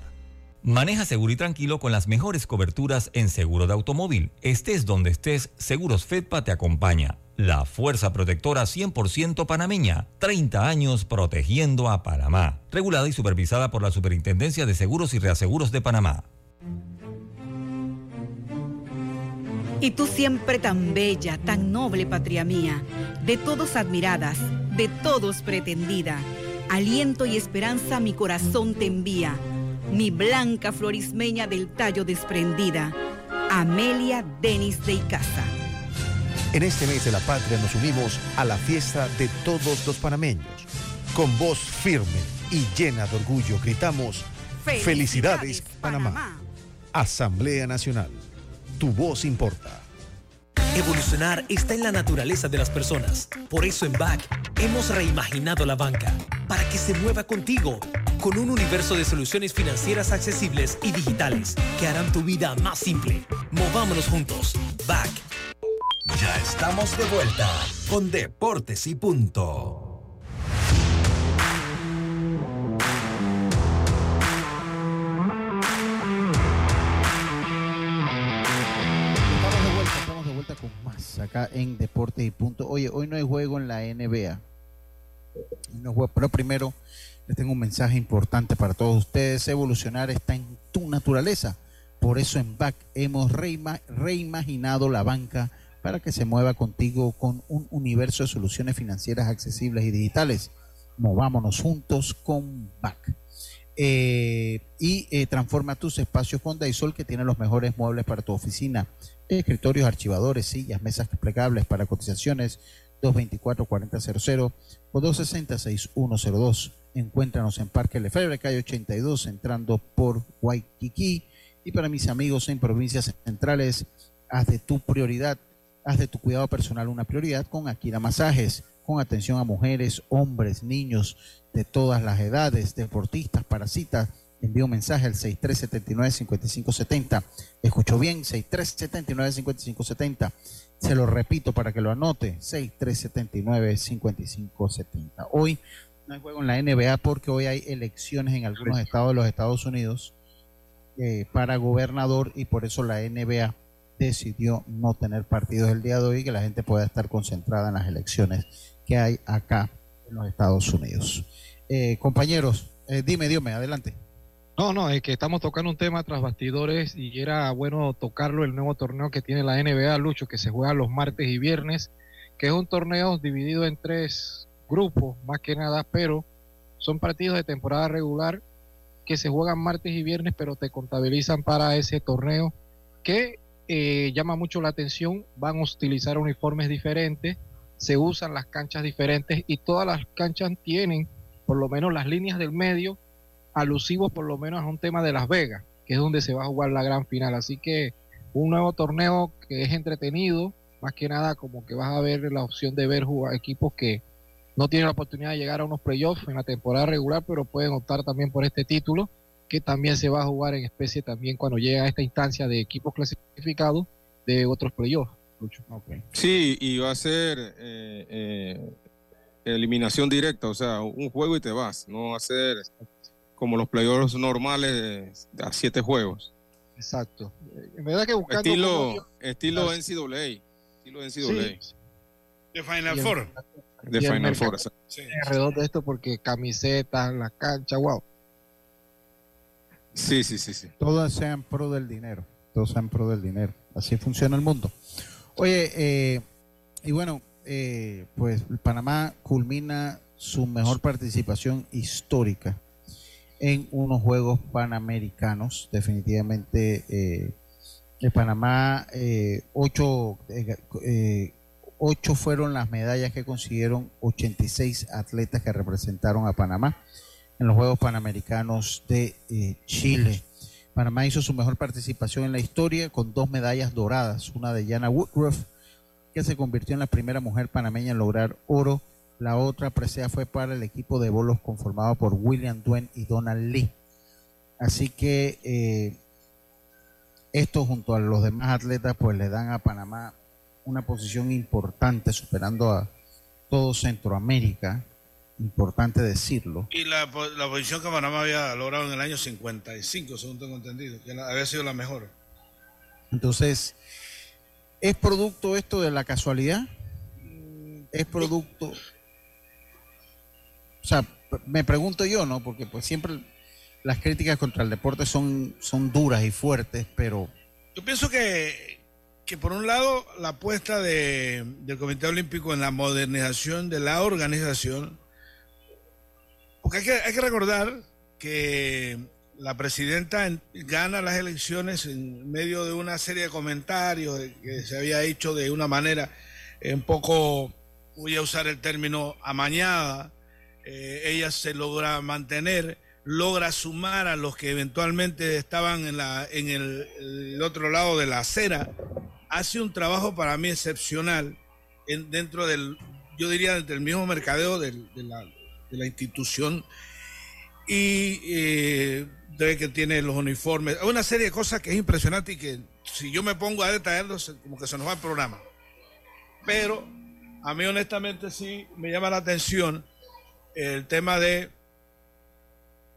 Maneja seguro y tranquilo con las mejores coberturas en seguro de automóvil. Estés donde estés, Seguros Fedpa te acompaña. La fuerza protectora 100% panameña. 30 años protegiendo a Panamá. Regulada y supervisada por la Superintendencia de Seguros y Reaseguros de Panamá. Y tú siempre tan bella, tan noble, patria mía, de todos admiradas, de todos pretendida. Aliento y esperanza mi corazón te envía mi blanca florismeña del tallo desprendida, Amelia Denis de Icaza. En este mes de la patria nos unimos a la fiesta de todos los panameños. Con voz firme y llena de orgullo gritamos, Felicidades, Panamá. Asamblea Nacional. Tu voz importa. Evolucionar está en la naturaleza de las personas. Por eso en BAC hemos reimaginado la banca para que se mueva contigo con un universo de soluciones financieras accesibles y digitales que harán tu vida más simple. Movámonos juntos. Back. Ya estamos de vuelta con Deportes y Punto. Estamos de vuelta, estamos de vuelta con más acá en Deportes y Punto. Oye, hoy no hay juego en la NBA. No juego, pero primero les tengo un mensaje importante para todos ustedes. Evolucionar está en tu naturaleza. Por eso en BAC hemos reima- reimaginado la banca para que se mueva contigo con un universo de soluciones financieras accesibles y digitales. Movámonos juntos con BAC. Eh, y eh, transforma tus espacios con Daisol que tiene los mejores muebles para tu oficina, escritorios, archivadores, sillas, mesas plegables para cotizaciones 224-4000 o 260-6102. Encuéntranos en Parque Lefebvre, calle 82, entrando por Waikiki. Y para mis amigos en provincias centrales, haz de tu prioridad, haz de tu cuidado personal una prioridad con Akira Masajes, con atención a mujeres, hombres, niños de todas las edades, deportistas, para citas. Envía un mensaje al 6379-5570. Escuchó bien, 6379-5570. Se lo repito para que lo anote, 6379-5570. Hoy no hay juego en la NBA porque hoy hay elecciones en algunos estados de los Estados Unidos eh, para gobernador y por eso la NBA decidió no tener partidos el día de hoy que la gente pueda estar concentrada en las elecciones que hay acá en los Estados Unidos. Eh, compañeros, eh, dime, dime, adelante. No, no, es que estamos tocando un tema tras bastidores y era bueno tocarlo el nuevo torneo que tiene la NBA, Lucho, que se juega los martes y viernes, que es un torneo dividido en tres grupos, más que nada, pero son partidos de temporada regular que se juegan martes y viernes, pero te contabilizan para ese torneo que eh, llama mucho la atención. Van a utilizar uniformes diferentes, se usan las canchas diferentes y todas las canchas tienen por lo menos las líneas del medio alusivos por lo menos a un tema de Las Vegas, que es donde se va a jugar la gran final. Así que un nuevo torneo que es entretenido, más que nada como que vas a ver la opción de ver jugar equipos que no tienen la oportunidad de llegar a unos playoffs en la temporada regular, pero pueden optar también por este título, que también se va a jugar en especie también cuando llega a esta instancia de equipos clasificados de otros playoffs. Sí, y va a ser eh, eh, eliminación directa, o sea, un juego y te vas, no va a ser como los playoffs normales de- a siete juegos. Exacto. En verdad que buscando Estilo, como- estilo Claro. NCAA. Estilo NCAA. De Final Four. De Final Four. exacto. alrededor de esto porque camisetas, la cancha, wow. Sí, sí, sí, sí. Todos sean pro del dinero. Todos sean pro del dinero. Así funciona el mundo. Oye, eh, y bueno, eh, pues Panamá culmina su mejor participación histórica en unos Juegos Panamericanos. Definitivamente, eh, de Panamá, eh, ocho, eh, eh, ocho fueron las medallas que consiguieron 86 atletas que representaron a Panamá en los Juegos Panamericanos de eh, Chile. Panamá hizo su mejor participación en la historia con dos medallas doradas, una de Jana Woodruff, que se convirtió en la primera mujer panameña en lograr oro. La otra presea fue para el equipo de bolos conformado por William Duen y Donald Lee. Así que eh, esto junto a los demás atletas pues le dan a Panamá una posición importante superando a todo Centroamérica, importante decirlo. Y la, la posición que Panamá había logrado en el año 55, según tengo entendido, que había sido la mejor. Entonces, ¿es producto esto de la casualidad? ¿Es producto? O sea, me pregunto yo, ¿no? Porque pues siempre las críticas contra el deporte son, son duras y fuertes, pero Yo pienso que, que por un lado la apuesta de- del Comité Olímpico en la modernización de la organización, hay que, recordar que la presidenta en- gana las elecciones en medio de una serie de comentarios que se había hecho de una manera un poco, voy a usar el término amañada, eh, ella se logra mantener, logra sumar a los que eventualmente estaban en, la, en el, otro lado de la acera, hace un trabajo para mí excepcional en- dentro del, yo diría, del mismo mercadeo del- de, la, de la institución. y eh, que tiene los uniformes. Una serie de cosas que es impresionante y que si yo me pongo a detallarlos, como que se nos va el programa. Pero a mí honestamente sí me llama la atención el tema de,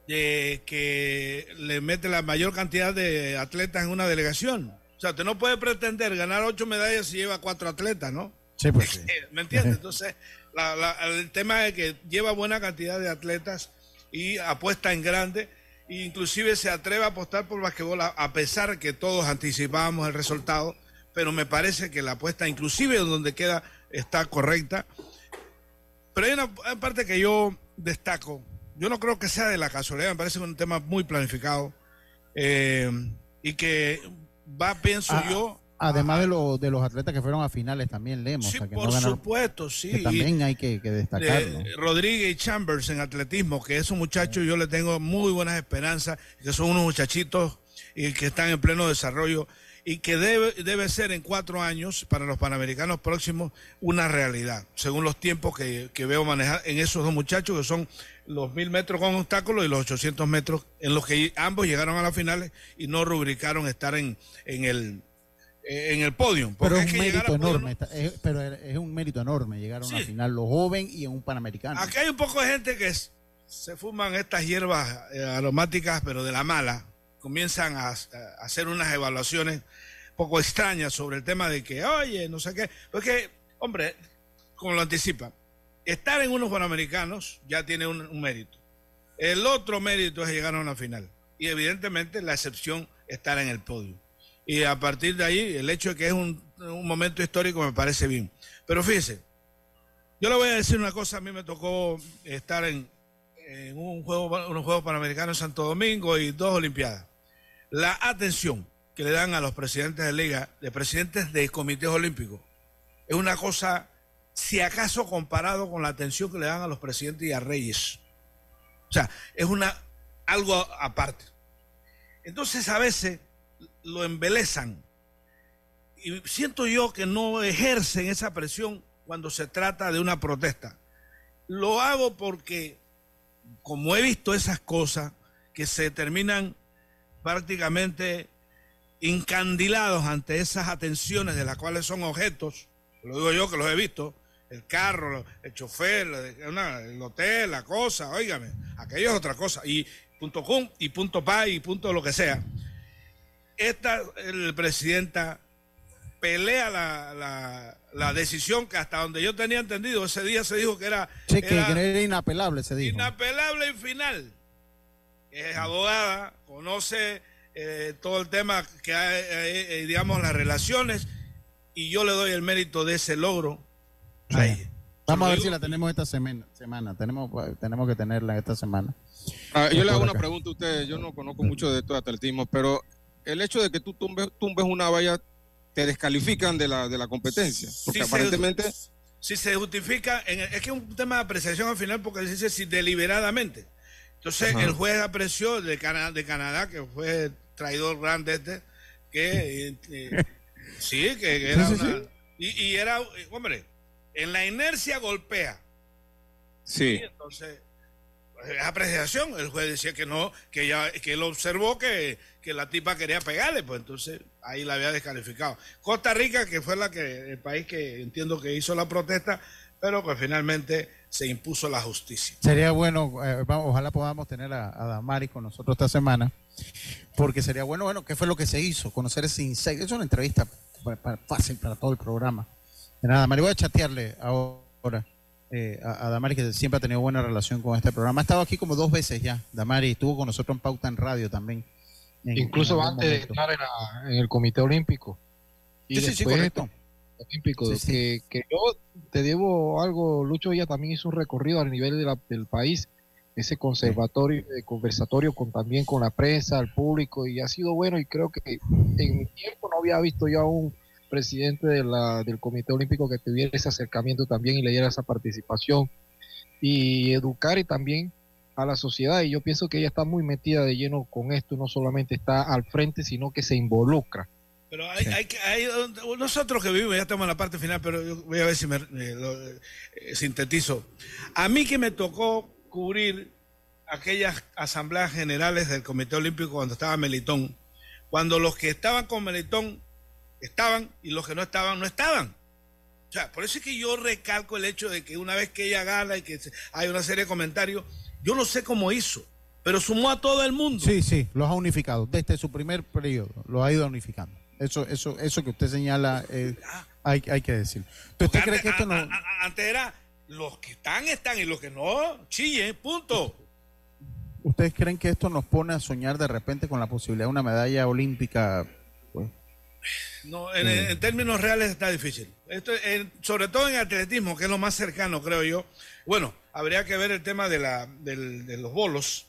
de que le mete la mayor cantidad de atletas en una delegación. O sea, usted no puede pretender ganar ocho medallas si lleva cuatro atletas, ¿no? Sí, pues [LAUGHS] ¿Me entiendes? Entonces, el tema es que lleva buena cantidad de atletas y apuesta en grande inclusive se atreve a apostar por basquetbol a, pesar que todos anticipábamos el resultado, pero me parece que la apuesta, inclusive donde queda, está correcta. Pero hay una parte que yo destaco. Yo no creo que sea de la casualidad, me parece un tema muy planificado eh, y que va, pienso ah, yo, Además de, lo, de los atletas que fueron a finales, también leemos. Sí, por supuesto, sí. también hay que, destacarlo. Rodríguez y Chambers en atletismo, que esos muchachos yo le tengo muy buenas esperanzas, que son unos muchachitos y que están en pleno desarrollo y que debe, debe ser en cuatro años para los panamericanos próximos una realidad, según los tiempos que, veo manejar en esos dos muchachos, que son los mil metros con obstáculos y los 800 metros, en los que ambos llegaron a las finales y no rubricaron estar en, en el en el podio. Pero es un mérito enorme, pero es un mérito enorme llegar a una final los jóvenes y en un panamericano. Aquí hay un poco de gente que se fuman estas hierbas eh, aromáticas, pero de la mala. Comienzan a, hacer unas evaluaciones poco extrañas sobre el tema de que, oye, no sé qué. Porque, hombre, como lo anticipa, estar en unos panamericanos ya tiene un mérito. El otro mérito es llegar a una final. Y evidentemente la excepción estar en el podio y a partir de ahí el hecho de que es un, momento histórico me parece bien. Pero fíjese, yo le voy a decir una cosa, a mí me tocó estar en, un juego, unos Juegos Panamericanos en Santo Domingo y dos Olimpiadas. La atención que le dan a los presidentes de liga, de presidentes de comités olímpicos, es una cosa, si acaso comparado con la atención que le dan a los presidentes y a reyes. O sea, es una algo aparte. Entonces a veces lo embelezan. Y siento yo que no ejercen esa presión cuando se trata de una protesta. Lo hago porque, como he visto esas cosas que se terminan prácticamente incandilados ante esas atenciones de las cuales son objetos, lo digo yo que los he visto, el carro, el chofer, el hotel, la cosa, óigame, aquello es otra cosa, y punto com y punto pa y punto lo que sea esta el presidenta pelea la, la, decisión que hasta donde yo tenía entendido, ese día se dijo que era... Sí, que era, inapelable, se dijo. Inapelable y final. Es abogada, conoce eh, todo el tema que hay, eh, eh, digamos, las relaciones, y yo le doy el mérito de ese logro Vamos a ver si la tenemos esta semana. semana. Tenemos, tenemos que tenerla esta semana. Ah, yo le hago una pregunta a usted. Yo no conozco mucho de esto de atletismo, pero el hecho de que tú tumbes, tumbes una valla te descalifican de la, de la competencia. Porque aparentemente. si se justifica, es que es un tema de apreciación al final porque dice si deliberadamente. Entonces el juez apreció de, Canadá, de Canadá, que fue traidor grande este, que eh, eh, sí, que, era una. Y, y, era, hombre, en la inercia golpea. Sí. entonces, es apreciación. El juez decía que no, que ya, que él observó que que la tipa quería pegarle, pues entonces ahí la había descalificado. Costa Rica, que fue la que el país que entiendo que hizo la protesta, pero pues finalmente se impuso la justicia. Sería bueno, eh, ojalá podamos tener a, a, Damaris con nosotros esta semana, porque sería bueno, bueno, ¿qué fue lo que se hizo? Conocer ese insecto. Es una entrevista fácil para todo el programa. De nada, Damaris, voy a chatearle ahora. Eh, a, a, Damaris, que siempre ha tenido buena relación con este programa. Ha estado aquí como dos veces ya. Damaris estuvo con nosotros en Pauta en Radio también. Incluso antes de estar en, el Comité Olímpico. Y sí, sí, correcto. Olímpico, que, que, yo te debo algo, Lucho ya también hizo un recorrido a nivel del país, ese conservatorio, de conversatorio con también con la prensa, el público, y ha sido bueno y creo que en mi tiempo no había visto yo a un presidente de la, del Comité Olímpico que tuviera ese acercamiento también y le diera esa participación y educar y también a la sociedad y yo pienso que ella está muy metida de lleno con esto, no solamente está al frente, sino que se involucra. Pero hay, hay, nosotros que vivimos, ya estamos en la parte final, pero yo voy a ver si me eh, lo, eh, sintetizo. A mí que me tocó cubrir aquellas asambleas generales del Comité Olímpico cuando estaba Melitón, cuando los que estaban con Melitón estaban y los que no estaban no estaban. O sea, por eso es que yo recalco el hecho de que una vez que ella gana y que hay una serie de comentarios, yo no sé cómo hizo, pero sumó a todo el mundo. Sí, sí, los ha unificado. Desde su primer periodo, los ha ido unificando. Eso, eso, eso que usted señala, eh, hay, hay que decir. ¿Usted cree que esto no.? Antes era los que están, están y los que no, chille, punto. ¿Ustedes creen que esto nos pone a soñar de repente con la posibilidad de una medalla olímpica? Pues? No, en, términos reales está difícil. Esto, sobre todo en atletismo, que es lo más cercano, creo yo. Bueno, habría que ver el tema de, la, de los bolos,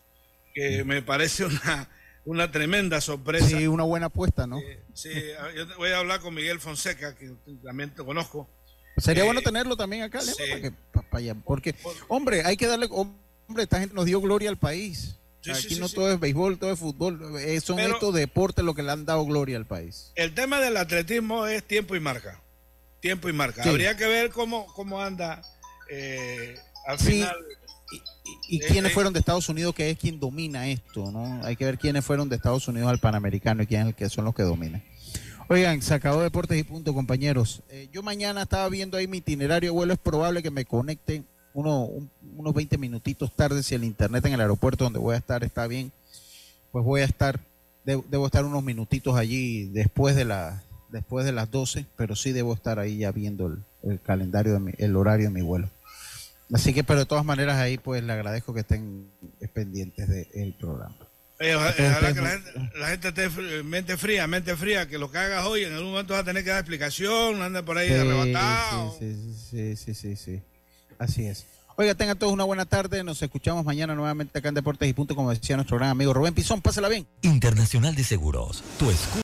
que me parece una, una tremenda sorpresa. Sí, una buena apuesta, ¿no? sí, yo voy a hablar con Miguel Fonseca, que también te conozco. Sería bueno tenerlo también acá, porque, hombre, hay que darle hombre, esta gente nos dio gloria al país. Aquí no todo es béisbol, todo es fútbol. Eh, son estos deportes lo que le han dado gloria al país. El tema del atletismo es tiempo y marca. Tiempo y marca. Habría que ver cómo, cómo anda eh, al final. ¿Y, eh, quiénes fueron de Estados Unidos, que es quien domina esto? no Hay que ver quiénes fueron de Estados Unidos al Panamericano y quiénes son los que dominan. Oigan, sacado deportes y punto, compañeros. yo mañana estaba viendo ahí mi itinerario de vuelo. Es probable que me conecte unos 20 minutitos tarde, si el internet en el aeropuerto donde voy a estar está bien, pues voy a estar, debo, estar unos minutitos allí después de, la, después de las 12, pero sí debo estar ahí ya viendo el, calendario, de el horario de mi vuelo. Así que, pero de todas maneras ahí pues le agradezco que estén pendientes del programa. ojalá, que la gente, esté mente fría, mente fría, que lo que hagas hoy en algún momento va a tener que dar explicación, no ande por ahí arrebatado. Sí, sí, sí, sí, sí. Así es. Oiga, tengan todos una buena tarde. Nos escuchamos mañana nuevamente acá en Deportes y Punto, como decía nuestro gran amigo Rubén Pizón. Pásala bien. Internacional de Seguros. Tu escudo